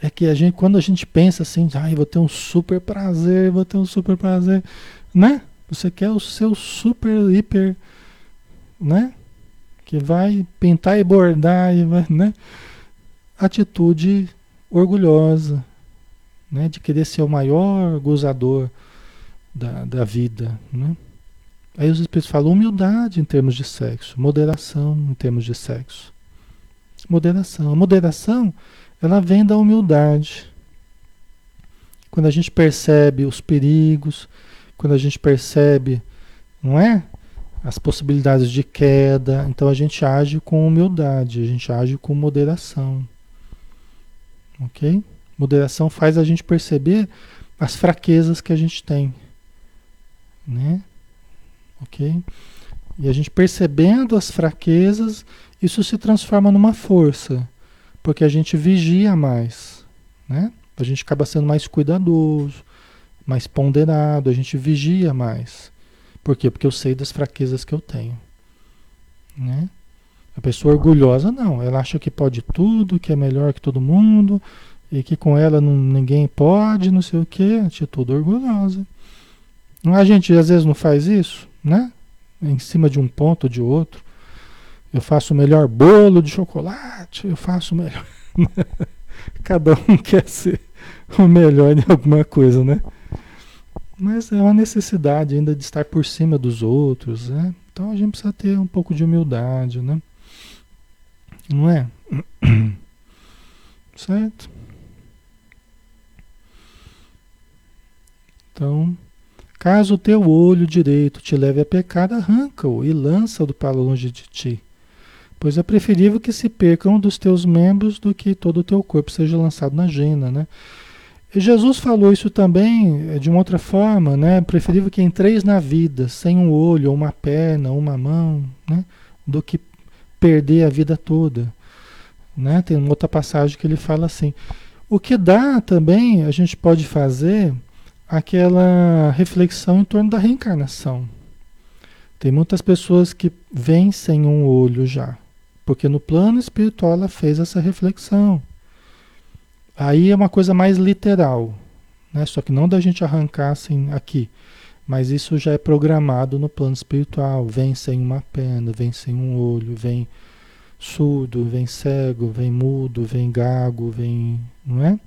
É que a gente, quando a gente pensa assim, ah, vou ter um super prazer, vou ter um super prazer, né? Você quer o seu super, hiper, né? Que vai pintar e bordar, e vai, né? Atitude orgulhosa, né? De querer ser o maior gozador da, da vida, né? Aí os espíritos falam humildade em termos de sexo, moderação em termos de sexo. Moderação. A moderação ela vem da humildade. Quando a gente percebe os perigos, quando a gente percebe, não é? As possibilidades de queda, então a gente age com humildade, a gente age com moderação. Ok? Moderação faz a gente perceber as fraquezas que a gente tem. Né? Ok? E a gente percebendo as fraquezas, isso se transforma numa força porque a gente vigia mais, né? A gente acaba sendo mais cuidadoso, mais ponderado, a gente vigia mais. Por quê? Porque eu sei das fraquezas que eu tenho, né? A pessoa orgulhosa não, ela acha que pode tudo, que é melhor que todo mundo e que com ela não, ninguém pode, não sei o que, atitude orgulhosa. A gente às vezes não faz isso, né? Em cima de um ponto ou de outro. Eu faço o melhor bolo de chocolate, eu faço o melhor. Cada um quer ser o melhor em alguma coisa, né? Mas é uma necessidade ainda de estar por cima dos outros, né? Então a gente precisa ter um pouco de humildade, né? Não é? Certo? Então, caso o teu olho direito te leve a pecar, arranca-o e lança-o para longe de ti. Pois é preferível que se perca um dos teus membros do que todo o teu corpo seja lançado na gena, né? E Jesus falou isso também eh, de uma outra forma, né? Preferível que entreis na vida sem um olho, uma perna, uma mão, né? Do que perder a vida toda, né? Tem uma outra passagem que ele fala assim. O que dá também, a gente pode fazer aquela reflexão em torno da reencarnação. Tem muitas pessoas que vêm sem um olho já, porque no plano espiritual ela fez essa reflexão. Aí é uma coisa mais literal, né? Só que não da gente arrancar assim aqui. Mas isso já é programado no plano espiritual. Vem sem uma perna, vem sem um olho, vem surdo, vem cego, vem mudo, vem gago, vem. Não é?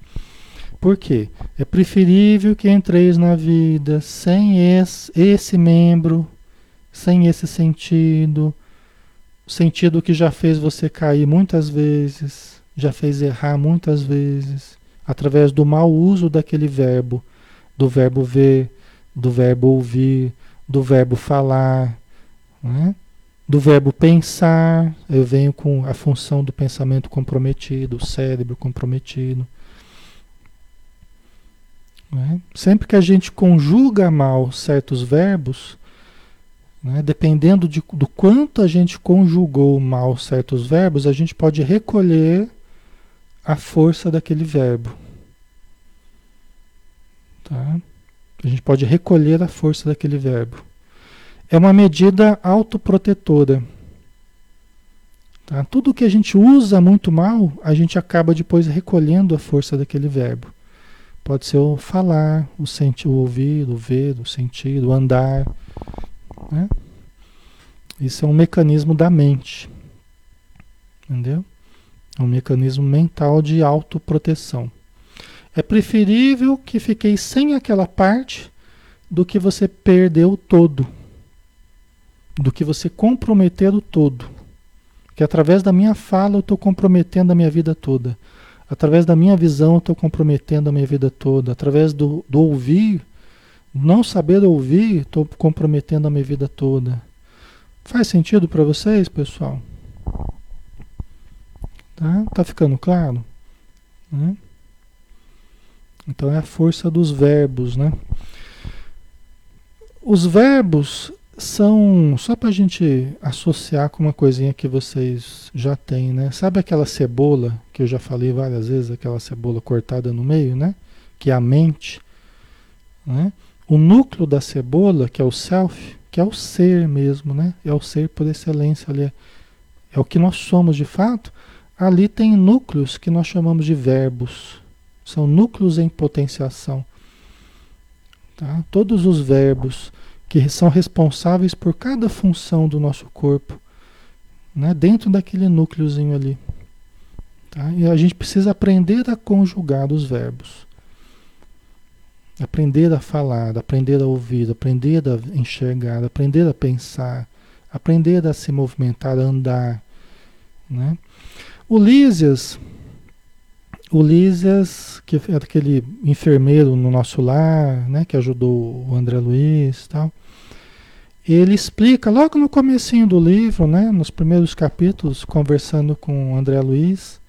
Por quê? É preferível que entreis na vida sem esse, esse membro, sem esse sentido, sentido que já fez você cair muitas vezes, já fez errar muitas vezes, através do mau uso daquele verbo, do verbo ver, do verbo ouvir, do verbo falar, né? do verbo pensar. Eu venho com a função do pensamento comprometido, o cérebro comprometido. Né? Sempre que a gente conjuga mal certos verbos, né, dependendo de, do quanto a gente conjugou mal certos verbos, a gente pode recolher a força daquele verbo. Tá? A gente pode recolher a força daquele verbo. É uma medida autoprotetora. Tá? Tudo que a gente usa muito mal, a gente acaba depois recolhendo a força daquele verbo. Pode ser o falar, o sentir, o ouvir, o ver, o sentir, o andar. Né? Isso é um mecanismo da mente. Entendeu? É um mecanismo mental de autoproteção. É preferível que fiquei sem aquela parte do que você perdeu todo. Do que você comprometer o todo. Que através da minha fala eu estou comprometendo a minha vida toda. Através da minha visão eu estou comprometendo a minha vida toda. Através do, do ouvir, não saber ouvir, estou comprometendo a minha vida toda. Faz sentido para vocês, pessoal? Tá? Tá ficando claro? Né? Então é a força dos verbos, né? Os verbos são, só para a gente associar com uma coisinha que vocês já têm, né? Sabe aquela cebola que eu já falei várias vezes, aquela cebola cortada no meio, né? Que é a mente, né? O núcleo da cebola, que é o self, que é o ser mesmo, né? É o ser por excelência ali, é, é o que nós somos de fato. Ali tem núcleos que nós chamamos de verbos, são núcleos em potenciação. Tá? Todos os verbos que são responsáveis por cada função do nosso corpo, né? dentro daquele núcleozinho ali. Tá? E a gente precisa aprender a conjugar os verbos. Aprender a falar, aprender a ouvir, aprender a enxergar, aprender a pensar, aprender a se movimentar, a andar. Né? O Lísias, o Lísias, que é aquele enfermeiro no nosso lar, né, que ajudou o André Luiz e tal, ele explica logo no comecinho do livro, né, nos primeiros capítulos, conversando com o André Luiz,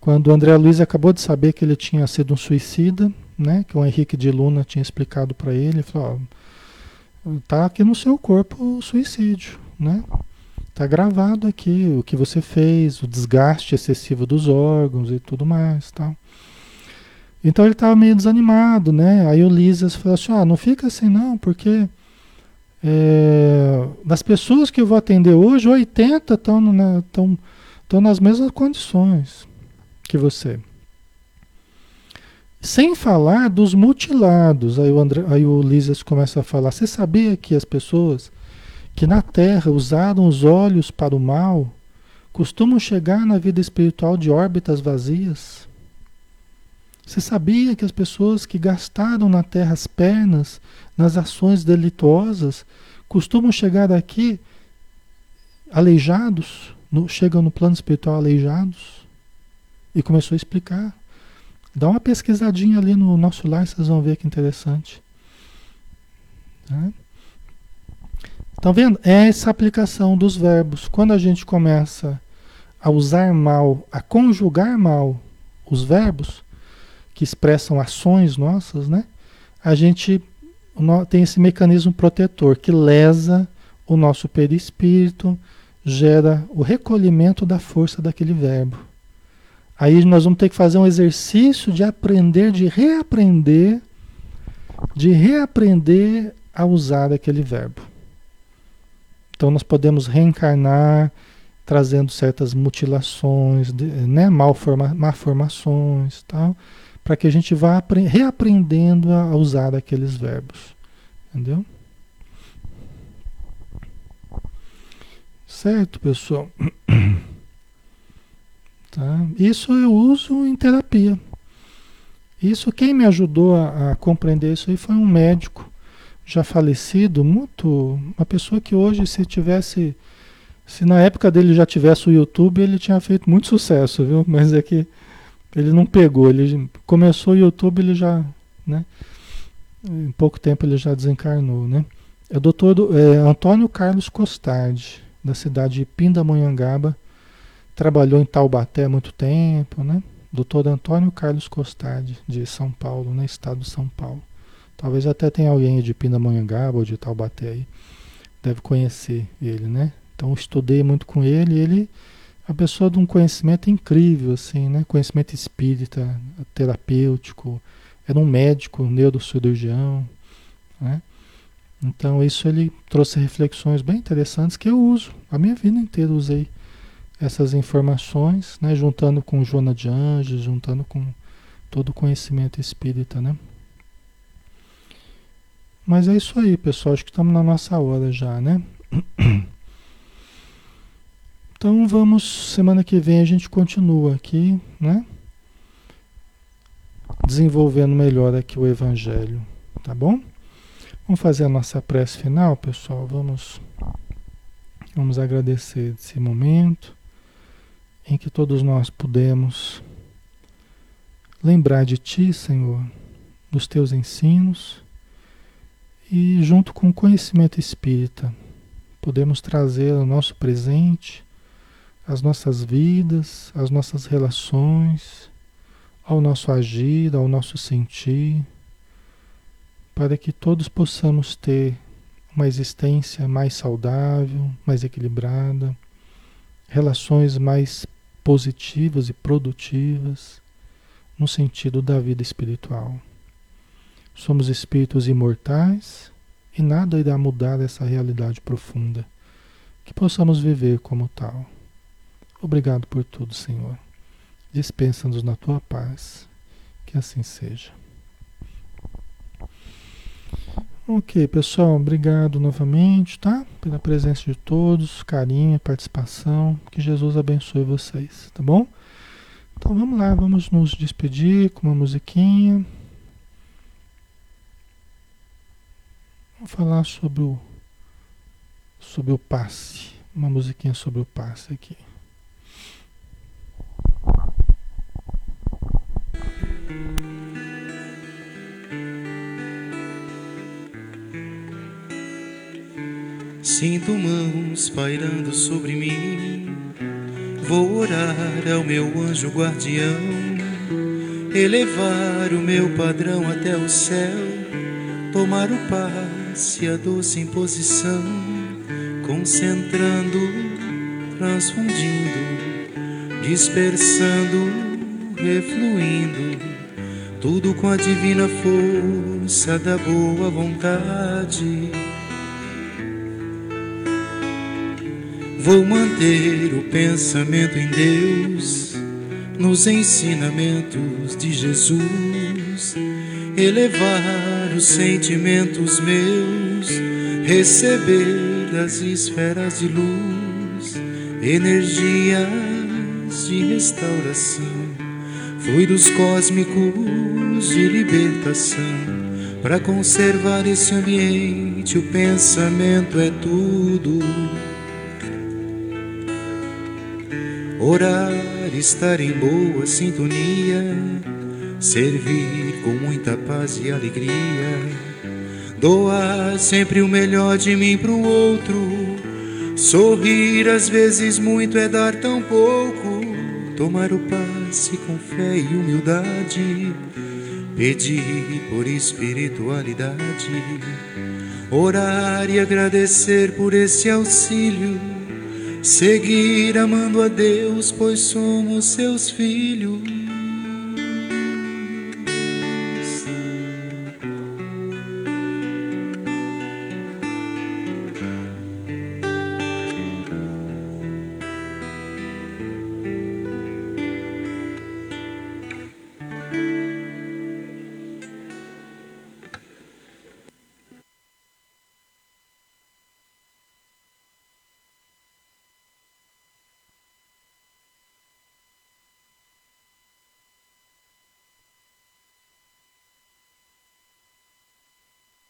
quando o André Luiz acabou de saber que ele tinha sido um suicida, né, que o Henrique de Luna tinha explicado para ele, falou, ó, tá aqui no seu corpo o suicídio, né? Está gravado aqui o que você fez, o desgaste excessivo dos órgãos e tudo mais, tal. Então ele estava meio desanimado, né? Aí o Lisas falou assim: ah, não fica assim não, porque é, das pessoas que eu vou atender hoje, 80 estão na, nas mesmas condições que você. Sem falar dos mutilados. Aí o, André, aí o começa a falar: você sabia que as pessoas que na Terra usaram os olhos para o mal, costumam chegar na vida espiritual de órbitas vazias? Você sabia que as pessoas que gastaram na Terra as pernas nas ações delituosas costumam chegar aqui aleijados, no, chegam no plano espiritual aleijados? E começou a explicar. Dá uma pesquisadinha ali no nosso lar, vocês vão ver que interessante. Tá? Estão vendo? É essa aplicação dos verbos. Quando a gente começa a usar mal, a conjugar mal os verbos, que expressam ações nossas, né? A gente tem esse mecanismo protetor que lesa o nosso perispírito, gera o recolhimento da força daquele verbo. Aí nós vamos ter que fazer um exercício de aprender, de reaprender, de reaprender a usar aquele verbo. Então nós podemos reencarnar trazendo certas mutilações, né, malforma, malformações, tal, para que a gente vá reaprendendo a usar aqueles verbos, entendeu? Certo, pessoal? Tá? Isso eu uso em terapia. Isso, quem me ajudou a, a compreender isso aí foi um médico já falecido, muito. Uma pessoa que hoje, se tivesse. Se na época dele já tivesse o YouTube, ele tinha feito muito sucesso, viu? Mas é que ele não pegou. Ele começou o YouTube, ele já. Né? Em pouco tempo ele já desencarnou, né? É o doutor é, Antônio Carlos Costardi, da cidade de Pindamonhangaba. Trabalhou em Taubaté há muito tempo, né? Doutor Antônio Carlos Costardi, de São Paulo, né? Estado de São Paulo. Talvez até tenha alguém de Pindamonhangaba ou de Taubaté aí. Deve conhecer ele, né? Então estudei muito com ele ele é uma pessoa de um conhecimento incrível, assim, né? Conhecimento espírita, terapêutico. Era um médico, um neurocirurgião, né? Então isso ele trouxe reflexões bem interessantes que eu uso. A minha vida inteira usei essas informações, né? Juntando com Joana de Anjos, juntando com todo o conhecimento espírita, né? Mas é isso aí, pessoal. Acho que estamos na nossa hora já, né? Então vamos, semana que vem a gente continua aqui, né? Desenvolvendo melhor aqui o Evangelho, tá bom? Vamos fazer a nossa prece final, pessoal. Vamos, vamos agradecer esse momento em que todos nós pudemos lembrar de Ti, Senhor, dos Teus ensinos e junto com o conhecimento espírita, podemos trazer ao nosso presente, as nossas vidas, as nossas relações, ao nosso agir, ao nosso sentir, para que todos possamos ter uma existência mais saudável, mais equilibrada, relações mais positivas e produtivas no sentido da vida espiritual. Somos espíritos imortais e nada irá mudar essa realidade profunda. Que possamos viver como tal. Obrigado por tudo, Senhor. Dispensa-nos na tua paz. Que assim seja. Ok, pessoal, obrigado novamente, tá? Pela presença de todos, carinho, participação. Que Jesus abençoe vocês, tá bom? Então vamos lá, vamos nos despedir com uma musiquinha. Vamos falar sobre o, sobre o passe. Uma musiquinha sobre o passe aqui. Sinto mãos pairando sobre mim. Vou orar ao meu anjo guardião, elevar o meu padrão até o céu, tomar o passe se a doce imposição, concentrando, transfundindo, dispersando, refluindo, tudo com a divina força da boa vontade. Vou manter o pensamento em Deus, nos ensinamentos de Jesus, elevar os sentimentos meus, receber das esferas de luz, energias de restauração, fluidos cósmicos de libertação. Para conservar esse ambiente, o pensamento é tudo. Orar, estar em boa sintonia servir com muita paz e alegria, doar sempre o melhor de mim para o outro, sorrir às vezes muito é dar tão pouco, tomar o passe com fé e humildade, pedir por espiritualidade, orar e agradecer por esse auxílio. Seguir amando a Deus, pois somos seus filhos